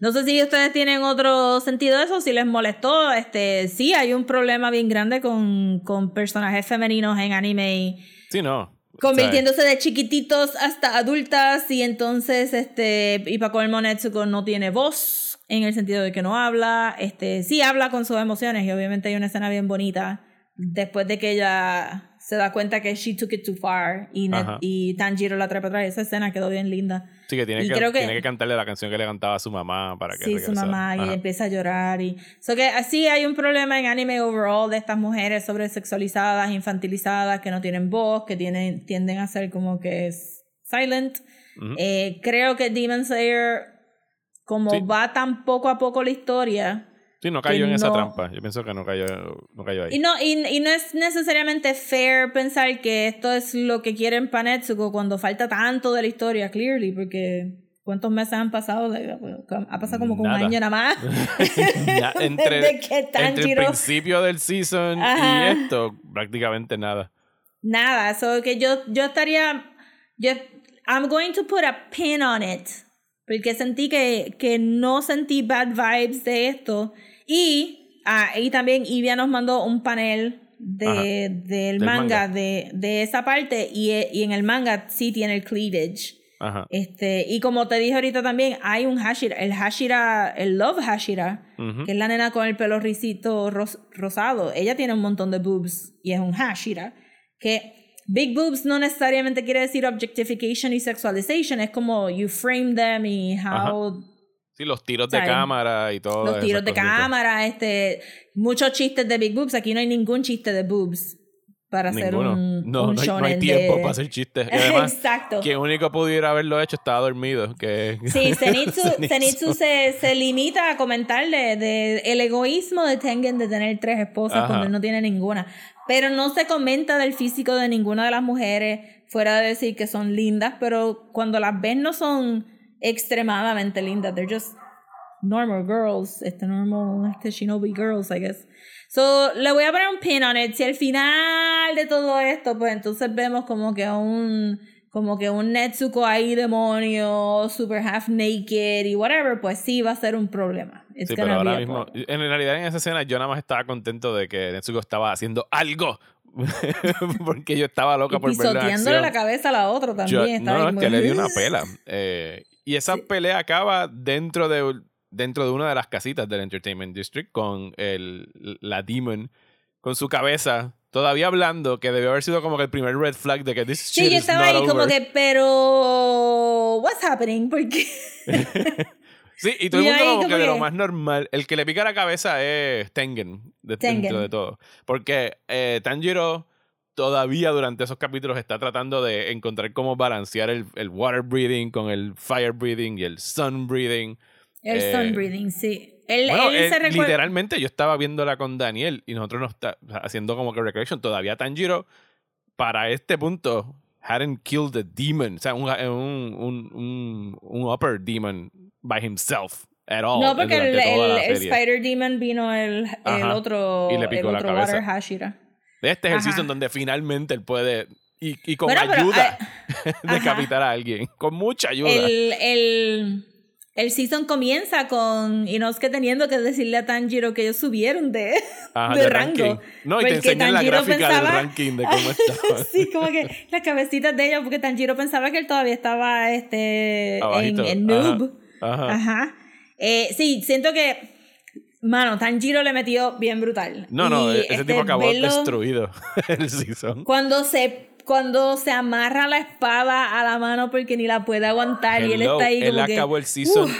Speaker 2: No sé si ustedes tienen otro sentido de eso, si les molestó. Este, sí, hay un problema bien grande con, con personajes femeninos en anime
Speaker 1: Sí, no.
Speaker 2: convirtiéndose de chiquititos hasta adultas y entonces este y para colmo Netsuko no tiene voz en el sentido de que no habla este sí habla con sus emociones y obviamente hay una escena bien bonita después de que ella se da cuenta que she took it too far y, Net- y Tanjiro la trae para atrás esa escena quedó bien linda
Speaker 1: Sí, que tiene,
Speaker 2: Y
Speaker 1: que,
Speaker 2: creo que-
Speaker 1: tiene que cantarle la canción que le cantaba a su mamá para que
Speaker 2: sí su
Speaker 1: regresara.
Speaker 2: mamá y
Speaker 1: Ajá.
Speaker 2: empieza a llorar y so que así hay un problema en anime overall de estas mujeres sobresexualizadas infantilizadas que no tienen voz que tienen tienden a ser como que es silent
Speaker 1: Ujú.
Speaker 2: Eh, creo que Demon Slayer, como
Speaker 1: Sí.
Speaker 2: va tan poco a poco la historia,
Speaker 1: Sí, no cayó en esa
Speaker 2: no-
Speaker 1: trampa. Yo pienso que no cayó, no cayó ahí.
Speaker 2: y no, y, y no es necesariamente fair pensar que esto es lo que quieren para Netsuko cuando falta tanto de la historia, clearly, porque ¿cuántos meses han pasado? De- ha pasado como un año nada más. <laughs>
Speaker 1: Ya, <laughs> entre,
Speaker 2: Desde que
Speaker 1: entre el principio del season
Speaker 2: Ajá.
Speaker 1: y esto, prácticamente nada.
Speaker 2: Nada, so que yo, yo estaría, yo, I'm going to put a pin on it, porque sentí que, que no sentí bad vibes de esto. Y, ah, y también Ivia nos mandó un panel de,
Speaker 1: Ajá.
Speaker 2: del
Speaker 1: Del
Speaker 2: manga,
Speaker 1: manga.
Speaker 2: De, de esa parte, y, e- y en el manga sí tiene el cleavage.
Speaker 1: Ajá.
Speaker 2: Este, y como te dije ahorita también, hay un Hashira, el Hashira, el Love Hashira,
Speaker 1: Ujú.
Speaker 2: que es la nena con el pelo risito ros- rosado. Ella tiene un montón de boobs y es un Hashira. Que big boobs no necesariamente quiere decir objectification y sexualization, es como you frame them y how
Speaker 1: Sí, los tiros de cámara y todo.
Speaker 2: los tiros de cámara, este, muchos chistes de big boobs. Aquí no hay ningún chiste de boobs para hacer
Speaker 1: Ninguno.
Speaker 2: un,
Speaker 1: no,
Speaker 2: un
Speaker 1: no, hay, no hay tiempo
Speaker 2: de-
Speaker 1: para hacer chistes. Y además,
Speaker 2: Exacto.
Speaker 1: quien único pudiera haberlo hecho estaba dormido. Que...
Speaker 2: Sí, <laughs> Zenitsu,
Speaker 1: Zenitsu.
Speaker 2: Zenitsu se, se limita a comentarle de el egoísmo de Tengen de tener tres esposas
Speaker 1: Ajá.
Speaker 2: cuando él no tiene ninguna. Pero no se comenta del físico de ninguna de las mujeres, fuera de decir que son lindas, pero cuando las ves no son extremadamente lindas. They're just normal girls, este normal, este shinobi girls, I guess. So, le voy a poner un pin on it. Si al final de todo esto, pues entonces vemos como que un como que un Netsuko ahí demonio, super half naked y whatever, pues sí va a ser un problema. It's
Speaker 1: Sí, pero ahora mismo, en realidad en esa escena yo nada más estaba contento de que Netsuko estaba haciendo algo. <laughs> Porque yo estaba loca
Speaker 2: Y
Speaker 1: por verlo en acción.
Speaker 2: la cabeza a la otra también.
Speaker 1: Yo- no,
Speaker 2: ahí
Speaker 1: es que le di una pela. <laughs> Eh, y esa pelea acaba dentro de, dentro de una de las casitas del Entertainment District con el, la Demon con su cabeza todavía hablando, que debió haber sido como que el primer red flag de que this
Speaker 2: Sí,
Speaker 1: shit
Speaker 2: yo
Speaker 1: is
Speaker 2: estaba
Speaker 1: not
Speaker 2: ahí como que, pero. What's happening? Porque. <laughs>
Speaker 1: Sí, y todo el mundo como que de lo más normal. El que le pica la cabeza es Tengen, de-
Speaker 2: Tengen.
Speaker 1: dentro de todo. Porque eh, Tanjiro todavía durante esos capítulos está tratando de encontrar cómo balancear el, el water breathing con el fire breathing y el sun breathing.
Speaker 2: El
Speaker 1: Eh,
Speaker 2: sun breathing, sí. Él,
Speaker 1: Bueno,
Speaker 2: él
Speaker 1: eh,
Speaker 2: se recuerda.
Speaker 1: literalmente yo estaba viéndola con Daniel y nosotros nos está haciendo como que recollection. Todavía Tanjiro, para este punto, hadn't killed the demon. O sea, un, un, un, un, un upper demon by himself at all.
Speaker 2: No, porque el, el-. Spider Demon vino el, el otro,
Speaker 1: Y le
Speaker 2: el
Speaker 1: picó la
Speaker 2: otro
Speaker 1: cabeza.
Speaker 2: Water Hashira.
Speaker 1: Este es el season donde finalmente él puede, y, y con
Speaker 2: Bueno, pero,
Speaker 1: ayuda,
Speaker 2: ah, <laughs>
Speaker 1: decapitar a alguien. Con mucha ayuda.
Speaker 2: El, el, el season comienza con Inosuke teniendo que decirle a Tanjiro que ellos subieron de,
Speaker 1: Ajá,
Speaker 2: de
Speaker 1: de
Speaker 2: rango.
Speaker 1: ranking. No, y te enseñan la
Speaker 2: Tanjiro
Speaker 1: gráfica
Speaker 2: pensaba-
Speaker 1: del ranking de cómo <laughs> estaba.
Speaker 2: sí, como que las cabecitas de ellos, porque Tanjiro pensaba que él todavía estaba este, en, noob.
Speaker 1: Ajá.
Speaker 2: Ajá. Eh, sí, siento que, mano, Tanjiro le metió bien brutal.
Speaker 1: No, no,
Speaker 2: Y,
Speaker 1: ese
Speaker 2: este,
Speaker 1: tipo acabó destruido <laughs> el season.
Speaker 2: Cuando se, cuando se amarra la espada a la mano porque ni la puede aguantar y él está ahí
Speaker 1: él
Speaker 2: que,
Speaker 1: acabó el season.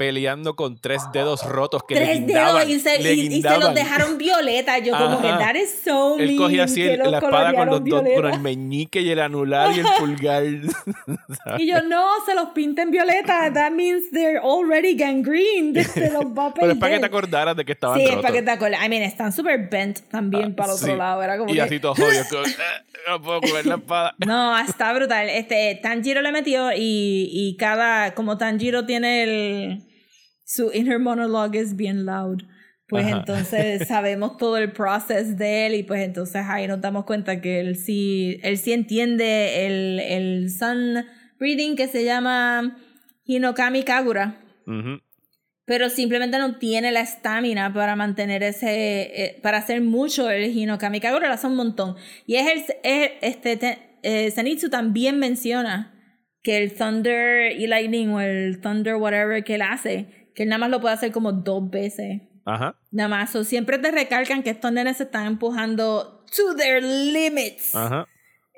Speaker 1: Peleando con tres dedos rotos que le
Speaker 2: tres
Speaker 1: guindaban.
Speaker 2: dedos y se,
Speaker 1: le
Speaker 2: y- y se
Speaker 1: guindaban.
Speaker 2: los dejaron violeta. Yo como que that is so
Speaker 1: Él cogía
Speaker 2: mean
Speaker 1: así el-
Speaker 2: los
Speaker 1: la espada con los dos, con el meñique y el anular y el <laughs> pulgar.
Speaker 2: Y yo, no, se los pinten violeta. That means they're already gangrene. <laughs> Se los va a
Speaker 1: Pero es para que te acordaras de que estaban
Speaker 2: Sí, es para que te acuerdes. I mean, están super bent también
Speaker 1: Ah,
Speaker 2: para el otro
Speaker 1: sí.
Speaker 2: lado. Era como
Speaker 1: y
Speaker 2: que...
Speaker 1: así todo jodido. como, <laughs> "Eh, no puedo coger la espada.
Speaker 2: No, está brutal. Este, Tanjiro le metió y, y cada, como Tanjiro tiene el, su inner monologue es bien loud, pues
Speaker 1: Ajá.
Speaker 2: entonces <laughs> sabemos todo el proceso de él y pues entonces ahí nos damos cuenta que él sí, él sí entiende el, el sun breathing que se llama Hinokami Kagura,
Speaker 1: Ujú.
Speaker 2: pero simplemente no tiene la estamina para mantener ese, eh, para hacer mucho el Hinokami Kagura, lo hace un montón. Y es el, es- este, te- eh, Zenitsu también menciona que el Thunder y Lightning o el Thunder whatever que él hace, que él nada más lo puede hacer como dos veces.
Speaker 1: Ajá.
Speaker 2: Nada más, o siempre te recalcan que estos nenes se están empujando to their limits.
Speaker 1: Ajá.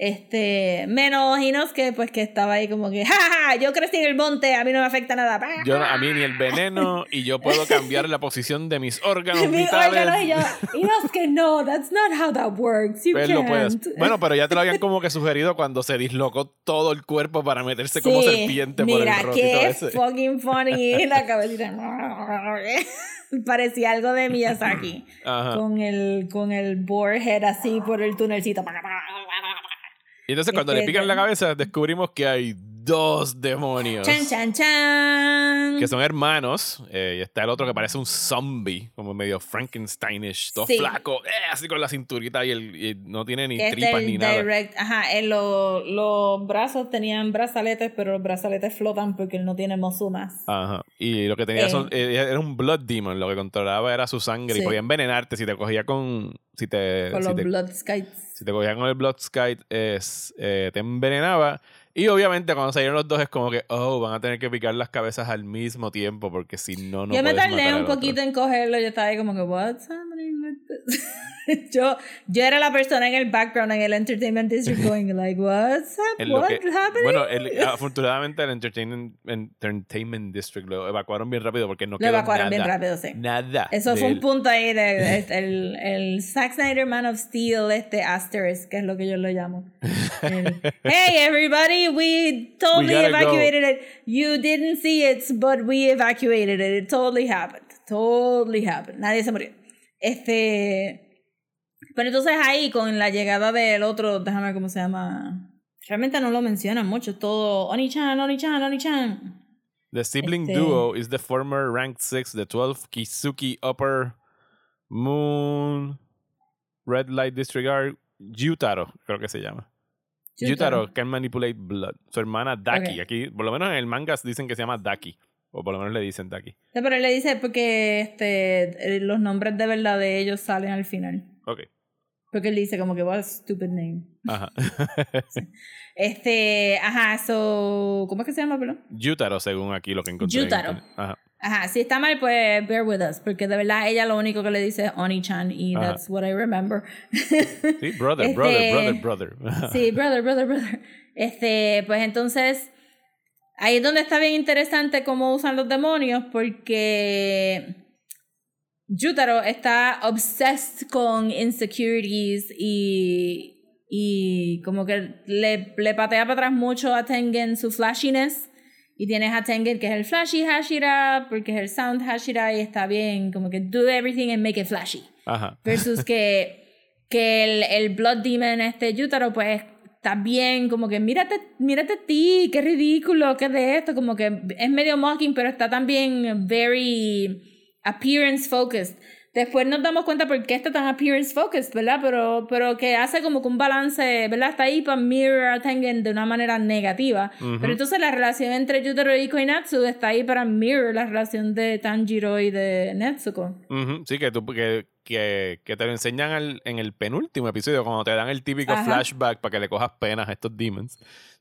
Speaker 2: Este, menos Inosuke, pues que estaba ahí como que, jaja, yo crecí en el monte, a mí no me afecta nada.
Speaker 1: Yo, a mí ni el veneno y yo puedo cambiar la posición de mis órganos <laughs>
Speaker 2: Mi
Speaker 1: vitales.
Speaker 2: órgano y yo, Inosuke, no, that's not how that works. You
Speaker 1: puede
Speaker 2: can't.
Speaker 1: Bueno, pero ya te lo habían como que sugerido cuando se dislocó todo el cuerpo para meterse como
Speaker 2: Sí,
Speaker 1: serpiente por
Speaker 2: Mira,
Speaker 1: el rotito
Speaker 2: qué
Speaker 1: ese.
Speaker 2: fucking funny la <laughs> cabecita. Parecía algo de Miyazaki.
Speaker 1: Ajá.
Speaker 2: Con el, con el borehead así por el tunelcito.
Speaker 1: Y entonces cuando le pican la cabeza descubrimos que hay dos demonios
Speaker 2: Chan, chan, chan.
Speaker 1: que son hermanos eh, y está el otro que parece un zombie como medio Frankensteinish todo
Speaker 2: Sí.
Speaker 1: flaco eh, así con la cinturita y, el, y no tiene ni
Speaker 2: este
Speaker 1: tripas ni nada
Speaker 2: direct, ajá, él lo- los brazos tenían brazaletes, pero los brazaletes flotan porque él no tiene mosumas.
Speaker 1: Ajá. Y lo que tenía
Speaker 2: Eh.
Speaker 1: son, eh, era un blood demon, lo que controlaba era su sangre y
Speaker 2: Sí.
Speaker 1: podía envenenarte si te cogía con si te
Speaker 2: con
Speaker 1: si
Speaker 2: los
Speaker 1: te,
Speaker 2: blood skites.
Speaker 1: si te cogía con el blood skite es, eh, te envenenaba y obviamente cuando salieron los dos es como que oh van a tener que picar las cabezas al mismo tiempo porque si no no
Speaker 2: yo me tardé un poquito en cogerlo, yo estaba ahí como que, what's this? <laughs> yo, yo era la persona en el background, en el entertainment district, <laughs> going like, what's hap-
Speaker 1: que-
Speaker 2: happening?
Speaker 1: bueno, el- <laughs> afortunadamente el Entertainment, Entertainment District lo evacuaron bien rápido porque no
Speaker 2: lo
Speaker 1: quedó
Speaker 2: evacuaron bien
Speaker 1: nada,
Speaker 2: rápido, sí.
Speaker 1: Nada.
Speaker 2: Eso fue un punto ahí de, este, el, el Zack Snyder Man of Steel, este asterisk, que es lo que yo lo llamo. El, hey everybody, we totally
Speaker 1: We gotta go."
Speaker 2: evacuated it. You didn't see it, but we evacuated it. It totally happened. Totally happened. Nadie se murió. Este. Pero entonces ahí, con la llegada del otro, déjame ver cómo se llama. Realmente no lo mencionan mucho, todo Oni-chan, Oni-chan, Oni-chan.
Speaker 1: The sibling
Speaker 2: Este-
Speaker 1: duo is the former ranked 6, the 12 Kizuki Upper Moon Red Light Disregard Yutaro, creo que se llama. Yutaro can manipulate blood. Su hermana Daki. Aquí, por lo menos en el manga dicen que se llama Daki. O por lo menos le dicen Daki.
Speaker 2: Sí, pero él le dice porque este, eh, los nombres de verdad de ellos salen al final.
Speaker 1: Ok.
Speaker 2: Porque él dice como que what a stupid name.
Speaker 1: Ajá. <laughs>
Speaker 2: Este, ajá, so, ¿cómo es que se llama, perdón?
Speaker 1: Yutaro, según aquí lo que encontré. en
Speaker 2: Yutaro.
Speaker 1: internet. Ajá.
Speaker 2: Ajá, si está mal, pues bear with us, porque de verdad ella lo único que le dice es Oni-chan y
Speaker 1: Ajá.
Speaker 2: that's what I remember.
Speaker 1: Sí, brother, <laughs>
Speaker 2: Este-
Speaker 1: brother, brother, brother.
Speaker 2: Sí, brother, brother, brother. Este, pues entonces, ahí es donde está bien interesante cómo usan los demonios, porque Yutaro está obsessed con insecurities y, y como que le, le patea para atrás mucho a Tengen su flashiness. Y tienes a Tengen que es el flashy Hashira, porque es el sound Hashira y está bien, como que do everything and make it flashy
Speaker 1: Ajá.
Speaker 2: versus que, que el, el Blood Demon, este Yutaro, pues está bien, como que mírate, mírate a ti, qué ridículo, qué de esto, como que es medio mocking, pero está también very appearance focused. Después nos damos cuenta por qué está tan appearance focused, ¿verdad? Pero, pero que hace como que un balance, ¿verdad? Está ahí para mirror a Tengen de una manera negativa.
Speaker 1: Ujú.
Speaker 2: Pero entonces la relación entre Yutaro y Koinatsu está ahí para mirror la relación de Tanjiro y de Netsuko.
Speaker 1: Ujú, Sí, que, tú, que, que, que te lo enseñan al- en el penúltimo episodio, cuando te dan el típico
Speaker 2: Ajá.
Speaker 1: flashback para que le cojas penas a estos demons.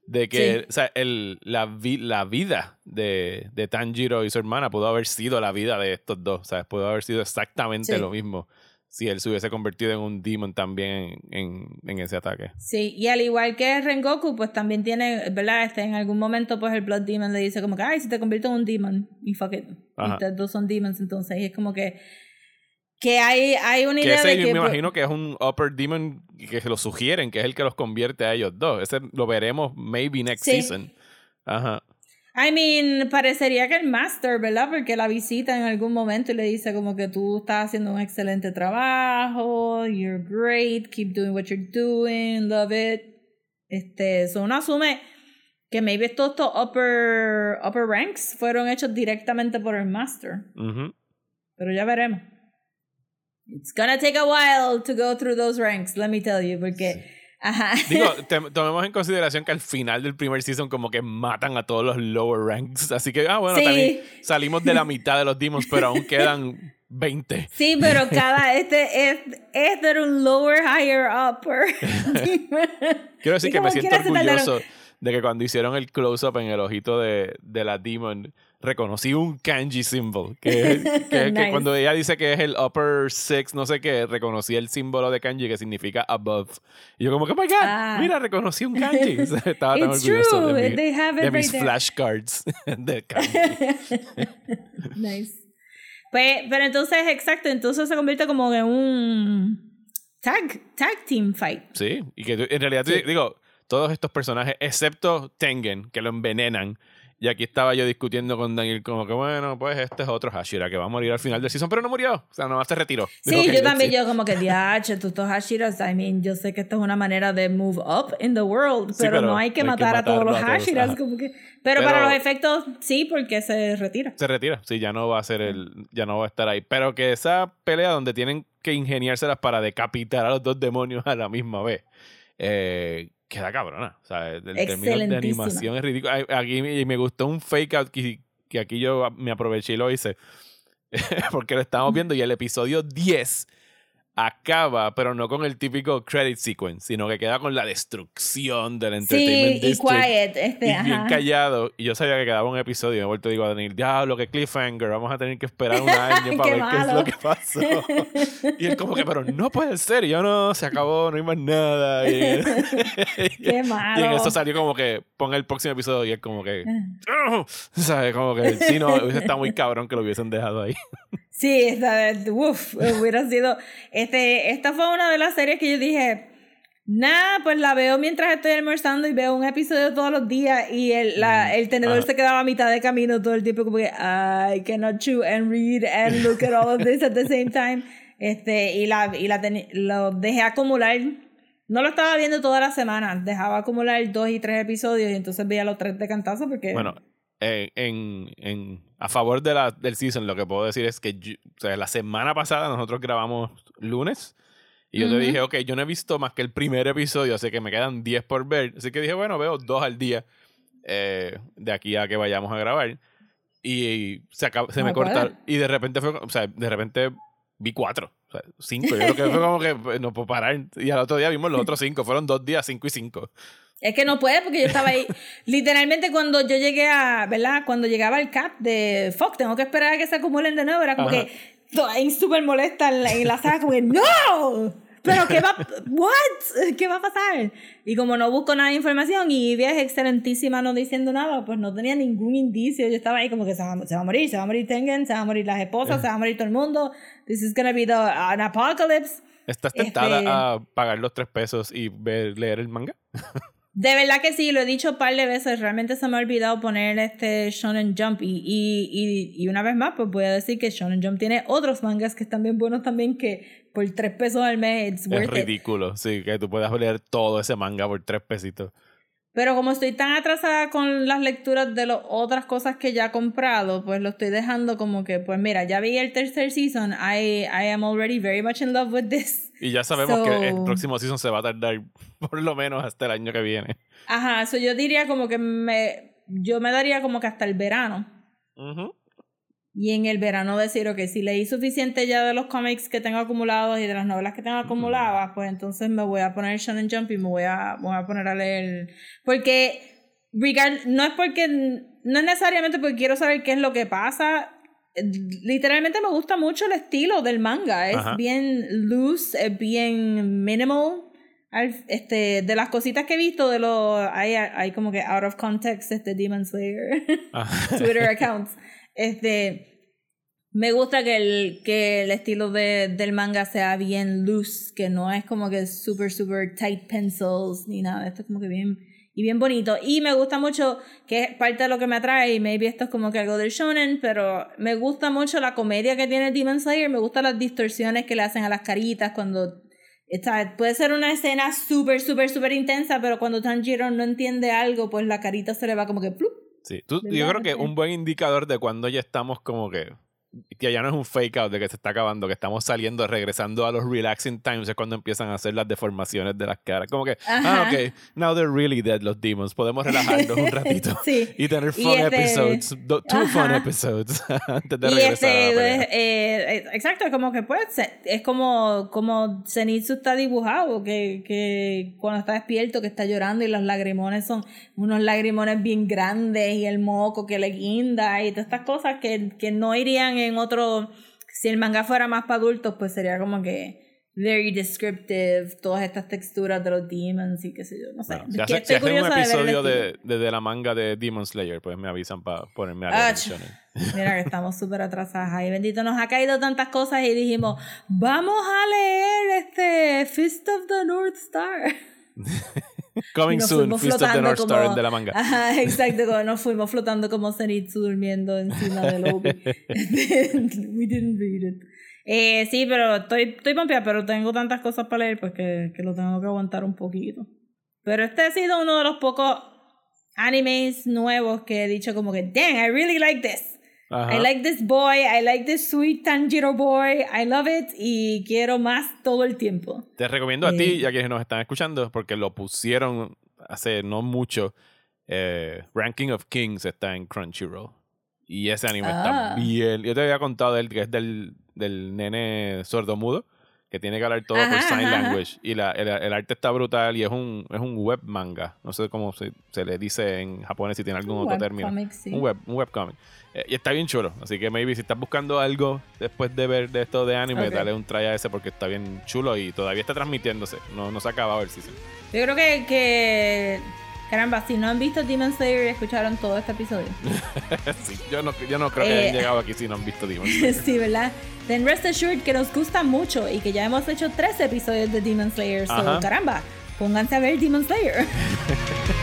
Speaker 1: De que
Speaker 2: Sí.
Speaker 1: o sea, el, la, vi- la vida de, de Tanjiro y su hermana pudo haber sido la vida de estos dos. O sea, pudo haber sido exactamente
Speaker 2: Sí.
Speaker 1: lo mismo si él se hubiese convertido en un demon también en, en ese ataque.
Speaker 2: Sí, y al igual que Rengoku, pues también tiene, ¿verdad? Este, en algún momento, pues el Blood Demon le dice como que, ay, si te convierto en un demon, y fuck it. Y ustedes dos son demons, entonces, y es como que, que hay, hay una
Speaker 1: Que
Speaker 2: idea
Speaker 1: ese
Speaker 2: de
Speaker 1: yo
Speaker 2: que...
Speaker 1: me imagino que es un upper demon que se lo sugieren, que es el que los convierte a ellos dos. Ese lo veremos maybe next
Speaker 2: Sí.
Speaker 1: season. Ajá.
Speaker 2: I mean, parecería que el Master, ¿verdad? Porque la visita en algún momento y le dice como que tú estás haciendo un excelente trabajo, you're great, keep doing what you're doing, love it. Este, eso uno asume que maybe todos estos upper, upper ranks fueron hechos directamente por el Master.
Speaker 1: Ujú.
Speaker 2: Pero ya veremos. It's gonna take a while to go through those ranks, let me tell you, porque... Ajá.
Speaker 1: Digo, <laughs> te- tomemos en consideración que al final del primer season como que matan a todos los lower ranks. Así que, ah, bueno,
Speaker 2: Sí.
Speaker 1: también salimos de la <laughs> mitad de los demons, pero aún quedan 20.
Speaker 2: Sí, pero <laughs> cada este es este era un lower higher upper.
Speaker 1: Quiero decir que me siento orgulloso de que cuando hicieron el close-up en el ojito de, de la demon, reconocí un kanji symbol. Que, <laughs> que- que
Speaker 2: Nice.
Speaker 1: cuando ella dice que es el upper six, no sé qué, reconocí el símbolo de kanji que significa above. Y yo como que, oh my God,
Speaker 2: Ah.
Speaker 1: mira, reconocí un kanji. <laughs> <laughs> Estaba tan
Speaker 2: It's
Speaker 1: orgulloso
Speaker 2: true,
Speaker 1: de, mi-
Speaker 2: they have it
Speaker 1: de mis flashcards de kanji.
Speaker 2: nice. Pues, pero entonces, exacto, entonces se convierte como en un tag, tag team fight.
Speaker 1: Sí, y que en realidad, digo, todos estos personajes, excepto Tengen, que lo envenenan. Y aquí estaba yo discutiendo con Daniel, como que bueno, pues este es otro Hashira que va a morir al final del season, pero no murió. O sea, no se retiró.
Speaker 2: Sí, yo también, yo como que, diache, tú estos Hashiras, I mean, yo sé que esto es una manera de move up in the world,
Speaker 1: Sí,
Speaker 2: pero, no hay que
Speaker 1: no hay que
Speaker 2: matar a todos los
Speaker 1: todos,
Speaker 2: Hashiras, como que... Pero,
Speaker 1: Pero-
Speaker 2: para los efectos, sí, porque se retira.
Speaker 1: Se retira. Sí, ya no va a ser el. Ya no va a estar ahí. Pero que esa pelea donde tienen que ingeniárselas para decapitar a los dos demonios a la misma vez. eh, queda cabrona. O sea, el término de animación es ridículo. Aquí me- me gustó un fake out que, que aquí yo me aproveché y lo hice. <laughs> Porque lo estábamos viendo y el episodio 10 acaba, pero no con el típico credit sequence, sino que queda con la destrucción del Entertainment
Speaker 2: Sí, y quiet, este,
Speaker 1: y bien callado. Y yo sabía que quedaba un episodio. Y me vuelto digo a Daniel, diablo, que cliffhanger. Vamos a tener que esperar un <laughs> año para
Speaker 2: Qué
Speaker 1: ver qué es
Speaker 2: malo.
Speaker 1: lo que pasó. <laughs> y él, como que, pero no puede ser. Y yo, no, se acabó, no hay más nada. Y, <laughs>
Speaker 2: Qué
Speaker 1: y en
Speaker 2: malo.
Speaker 1: eso salió como que, pon el próximo episodio. Y él, como que, "Oh", ¿sabes? Como que, sí, no, hubiese estado muy cabrón que lo hubiesen dejado ahí.
Speaker 2: Sí, esta, uf, hubiera sido. Este, esta fue una de las series que yo dije. Nada, pues la veo mientras estoy almorzando y veo un episodio todos los días y el, la, el tenedor se quedaba a mitad de camino todo el tiempo como que I cannot chew and read and look at all of this at the same time. Este, y la, y la teni- lo dejé acumular. No lo estaba viendo toda la semana, dejaba acumular dos y tres episodios y entonces veía los tres de cantazo porque...
Speaker 1: Bueno, eh, en, en, a favor de la, del season, lo que puedo decir es que yo- o sea, la semana pasada nosotros grabamos lunes. Y yo te
Speaker 2: Ujú.
Speaker 1: dije, ok, yo no he visto más que el primer episodio, así que me quedan 10 por ver. Así que dije, bueno, veo dos al día eh, de aquí a que vayamos a grabar. Y se,
Speaker 2: No
Speaker 1: me cortaron. Y de repente fue, o sea, de repente vi cuatro, o sea, cinco. Yo creo que fue <laughs> como que pues, no puedo parar. Y al otro día vimos los otros cinco. Fueron dos días, cinco y cinco.
Speaker 2: Es que no puede porque yo estaba ahí. Literalmente cuando yo llegué a, ¿verdad? Cuando llegaba el cap de Fox, tengo que esperar a que se acumulen de nuevo. Era como
Speaker 1: Ajá.
Speaker 2: que toda ahí súper molesta en la, en la sala, como que ¡No! ¿Pero qué va, what? ¿Qué va a pasar? Y como no busco nada de información y Ivy es excelentísima no diciendo nada, pues no tenía ningún indicio. Yo estaba ahí como que se va, se va a morir, se va a morir Tengen, se va a morir las esposas, se va a morir todo el mundo. This is gonna be the, an apocalypse.
Speaker 1: ¿Estás tentada
Speaker 2: Este-
Speaker 1: a pagar los tres pesos y ver, leer el manga? <laughs>
Speaker 2: De verdad que sí, lo he dicho un par de veces. Realmente se me ha olvidado poner este Shonen Jump. Y, y, y, y una vez más, pues voy a decir que Shonen Jump tiene otros mangas que están bien buenos también. Que por tres pesos al mes, it's
Speaker 1: Es
Speaker 2: worth it.
Speaker 1: ridículo, sí, que tú puedas leer todo ese manga por tres pesitos.
Speaker 2: Pero como estoy tan atrasada con las lecturas de las otras cosas que ya he comprado, pues lo estoy dejando como que, pues mira, ya vi el tercer season. I, I am already very much in love with this.
Speaker 1: Y ya sabemos que el
Speaker 2: So-
Speaker 1: próximo season se va a tardar <laughs> por lo menos hasta el año que viene.
Speaker 2: Ajá, eso yo diría como que me. Yo me daría como que hasta el verano.
Speaker 1: Ujú.
Speaker 2: Y en el verano decir, ok, si leí suficiente ya de los cómics que tengo acumulados y de las novelas que tengo acumuladas, pues entonces me voy a poner Shonen Jump y me voy a, me voy a poner a leer. Porque, regard, no es porque, no es necesariamente porque quiero saber qué es lo que pasa. Literalmente me gusta mucho el estilo del manga. Es
Speaker 1: Ajá.
Speaker 2: bien loose, es bien minimal. Al- Este, de las cositas que he visto, de los hay, hay como que out of context este Demon Slayer.
Speaker 1: Ajá. <laughs>
Speaker 2: Twitter accounts. Este, me gusta que el, que el estilo de, del manga sea bien loose, que no es como que super, super tight pencils ni nada. Esto es como que bien, y bien bonito. Y me gusta mucho, que es parte de lo que me atrae, y maybe esto es como que algo del shonen, pero me gusta mucho la comedia que tiene Demon Slayer, me gustan las distorsiones que le hacen a las caritas cuando... Está, puede ser una escena súper, súper, súper intensa, pero cuando Tanjiro no entiende algo, pues la carita se le va como que... ¡plup!
Speaker 1: Sí. Tú- yo creo que un buen indicador de cuando ya estamos como que que ya no es un fake out de que se está acabando, que estamos saliendo, regresando a los relaxing times, es cuando empiezan a hacer las deformaciones de las caras. Como que, ah,
Speaker 2: Ajá.
Speaker 1: ok, now they're really dead los demons. Podemos relajarnos un <laughs> ratito
Speaker 2: Sí.
Speaker 1: y tener
Speaker 2: Y
Speaker 1: fun
Speaker 2: este-
Speaker 1: episodes, two fun
Speaker 2: Ajá.
Speaker 1: episodes <laughs> antes de
Speaker 2: Y
Speaker 1: regresar a la
Speaker 2: este,
Speaker 1: pelea.
Speaker 2: eh, eh, exacto, como que pues, es como, como Zenitsu está dibujado, que, que cuando está despierto, que está llorando y los lagrimones son unos lagrimones bien grandes y el moco que le guinda y todas estas cosas que, que no irían en otro, si el manga fuera más para adultos, pues sería como que very descriptive, todas estas texturas de los demons y qué sé yo, no sé.
Speaker 1: Bueno, si, hace- si hacen un episodio de, de, de la manga de Demon Slayer, pues me avisan para ponerme a shonen. <laughs>
Speaker 2: Mira que estamos súper atrasadas. Ay, bendito, nos ha caído tantas cosas y dijimos, vamos a leer este Fist of the North Star. <laughs>
Speaker 1: Coming
Speaker 2: nos
Speaker 1: soon, Fist of the North Star
Speaker 2: como-
Speaker 1: de la manga.
Speaker 2: Ajá, exacto, como nos fuimos flotando como Zenitsu durmiendo encima del Obi. <laughs> We didn't read it. Eh, sí, pero estoy, estoy pompeada, pero tengo tantas cosas para leer pues que, que lo tengo que aguantar un poquito. Pero este ha sido uno de los pocos animes nuevos que he dicho como que, dang, I really like this.
Speaker 1: Ajá.
Speaker 2: I like this boy, I like this sweet Tanjiro boy, I love it y quiero más todo el tiempo.
Speaker 1: Te recomiendo a ti
Speaker 2: Eh.
Speaker 1: y a quienes nos están escuchando, porque lo pusieron hace no mucho. eh, Ranking of Kings está en Crunchyroll. Y ese anime está
Speaker 2: Ah.
Speaker 1: bien. Yo te había contado de él, que es del, del nene sordomudo, que tiene que hablar todo por sign
Speaker 2: ajá,
Speaker 1: language. Y la, el, el arte está brutal y es un, es un web manga. No sé cómo se, se le dice en japonés si tiene algún otro término.
Speaker 2: Webcomic, sí.
Speaker 1: Un, web, un webcomic. Eh, y está bien chulo. Así que maybe si estás buscando algo después de ver de esto de anime, dale un try a ese porque está bien chulo y todavía está transmitiéndose. No, no se ha acabado el season.
Speaker 2: Yo creo que, que, caramba, si no han visto Demon Slayer y escucharon todo este episodio. <laughs>
Speaker 1: Sí, yo, no, yo no creo que
Speaker 2: Eh.
Speaker 1: hayan llegado aquí si no han visto Demon Slayer. <laughs>
Speaker 2: sí, ¿verdad? Then rest assured que nos gusta mucho y que ya hemos hecho tres episodios de Demon Slayer. So,
Speaker 1: Ajá.
Speaker 2: caramba, pónganse a ver Demon Slayer. <laughs>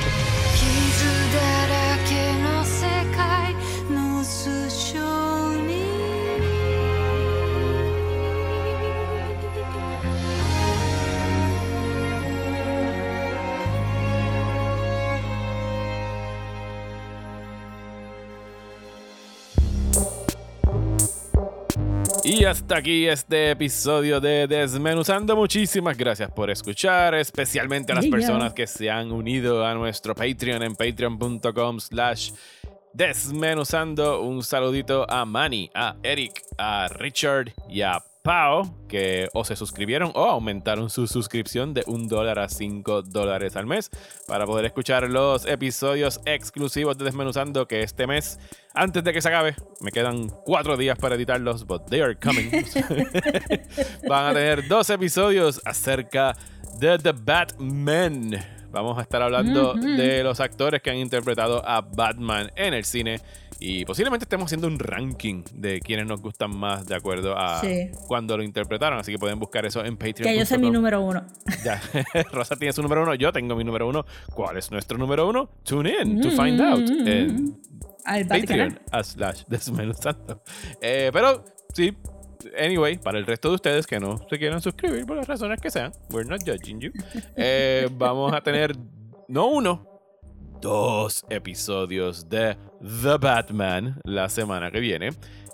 Speaker 1: Y hasta aquí este episodio de Desmenuzando. Muchísimas gracias por escuchar, especialmente a las personas que se han unido a nuestro Patreon en patreon.com slash desmenuzando. Un saludito a Manny, a Eric, a Richard y a Pau, que o se suscribieron o aumentaron su suscripción de un dólar a 5 dólares al mes para poder escuchar los episodios exclusivos de Desmenuzando que este mes, antes de que se acabe, me quedan cuatro días para editarlos, but they are coming. <laughs> Van a tener dos episodios acerca de The Batman. Vamos a estar hablando de los actores que han interpretado a Batman en el cine y posiblemente estemos haciendo un ranking de quienes nos gustan más de acuerdo a
Speaker 2: Sí.
Speaker 1: cuando lo interpretaron. Así que pueden buscar eso en Patreon.
Speaker 2: que yo soy mi número uno.
Speaker 1: Ya. <laughs> Rosa tiene su número uno, yo tengo mi número uno. ¿Cuál es nuestro número uno? Tune in to find out en
Speaker 2: Al
Speaker 1: Patreon a slash desmenuzando. Eh, pero sí, anyway, para el resto de ustedes que no se quieran suscribir por las razones que sean, we're not judging you. <laughs> eh, vamos a tener no uno, dos episodios de The Batman la semana que viene.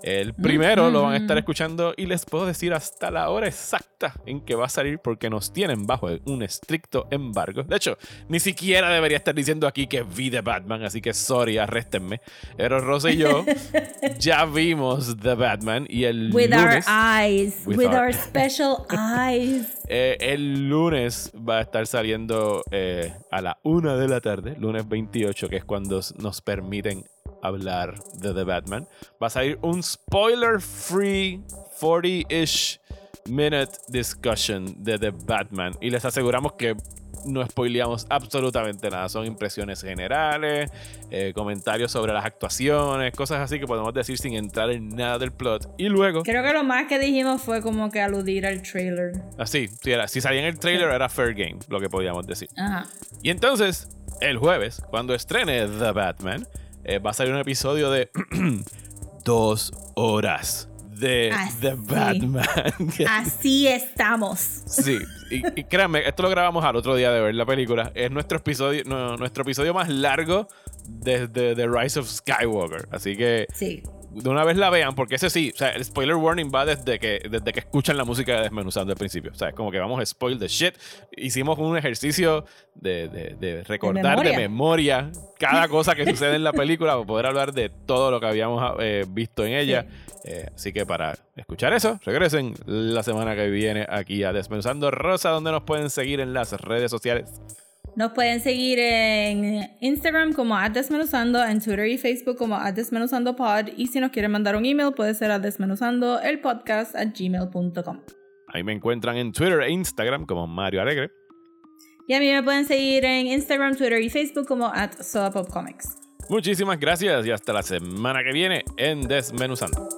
Speaker 1: El primero lo van a estar escuchando y les puedo decir hasta la hora exacta en que va a salir porque nos tienen bajo un estricto embargo. De hecho, ni siquiera debería estar diciendo aquí que vi The Batman, así que sorry, arréstenme. Pero Rosa y yo <laughs> ya vimos The Batman y el
Speaker 2: With our
Speaker 1: lunes...
Speaker 2: eyes.
Speaker 1: With
Speaker 2: With,
Speaker 1: our-
Speaker 2: our special <laughs> eyes.
Speaker 1: Eh, el lunes va a estar saliendo eh, a la una de la tarde, lunes 28, que es cuando nos permiten hablar de The Batman. Va a salir un spoiler free 40-ish minute discussion de The Batman. Y les aseguramos que no spoileamos absolutamente nada. Son impresiones generales, eh, comentarios sobre las actuaciones, cosas así que podemos decir sin entrar en nada del plot. Y luego.
Speaker 2: Creo que lo más que dijimos fue como que aludir al trailer.
Speaker 1: Así, si, era, si salía en el trailer era fair game, lo que podíamos decir.
Speaker 2: Ajá.
Speaker 1: Y entonces, el jueves, cuando estrene The Batman, eh, va a salir un episodio de <clears throat> dos horas de
Speaker 2: Así.
Speaker 1: The Batman. <laughs>
Speaker 2: Así estamos.
Speaker 1: sí, y, y créanme, esto lo grabamos al otro día de ver la película. Es nuestro episodio, no, nuestro episodio más largo desde The Rise of Skywalker. Así que
Speaker 2: Sí.
Speaker 1: De una vez la vean, porque ese sí, o sea, el spoiler warning va desde que, desde que escuchan la música de Desmenuzando al principio. O sea, es como que vamos a spoil the shit. Hicimos un ejercicio de, de- de recordar de memoria. cada <laughs> cosa que sucede en la película para poder hablar de todo lo que habíamos eh, visto en ella. Eh, así que para escuchar eso, regresen la semana que viene aquí a Desmenuzando Rosa, donde nos pueden seguir en las redes sociales.
Speaker 2: Nos pueden seguir en Instagram como Desmenuzando, en Twitter y Facebook como @desmenuzandopod y si nos quieren mandar un email puede ser a desmenuzando el podcast at gmail.com.
Speaker 1: Ahí me encuentran en Twitter e Instagram como Mario Alegre.
Speaker 2: Y a mí me pueden seguir en Instagram, Twitter y Facebook como at Comics.
Speaker 1: Muchísimas gracias y hasta la semana que viene en Desmenuzando.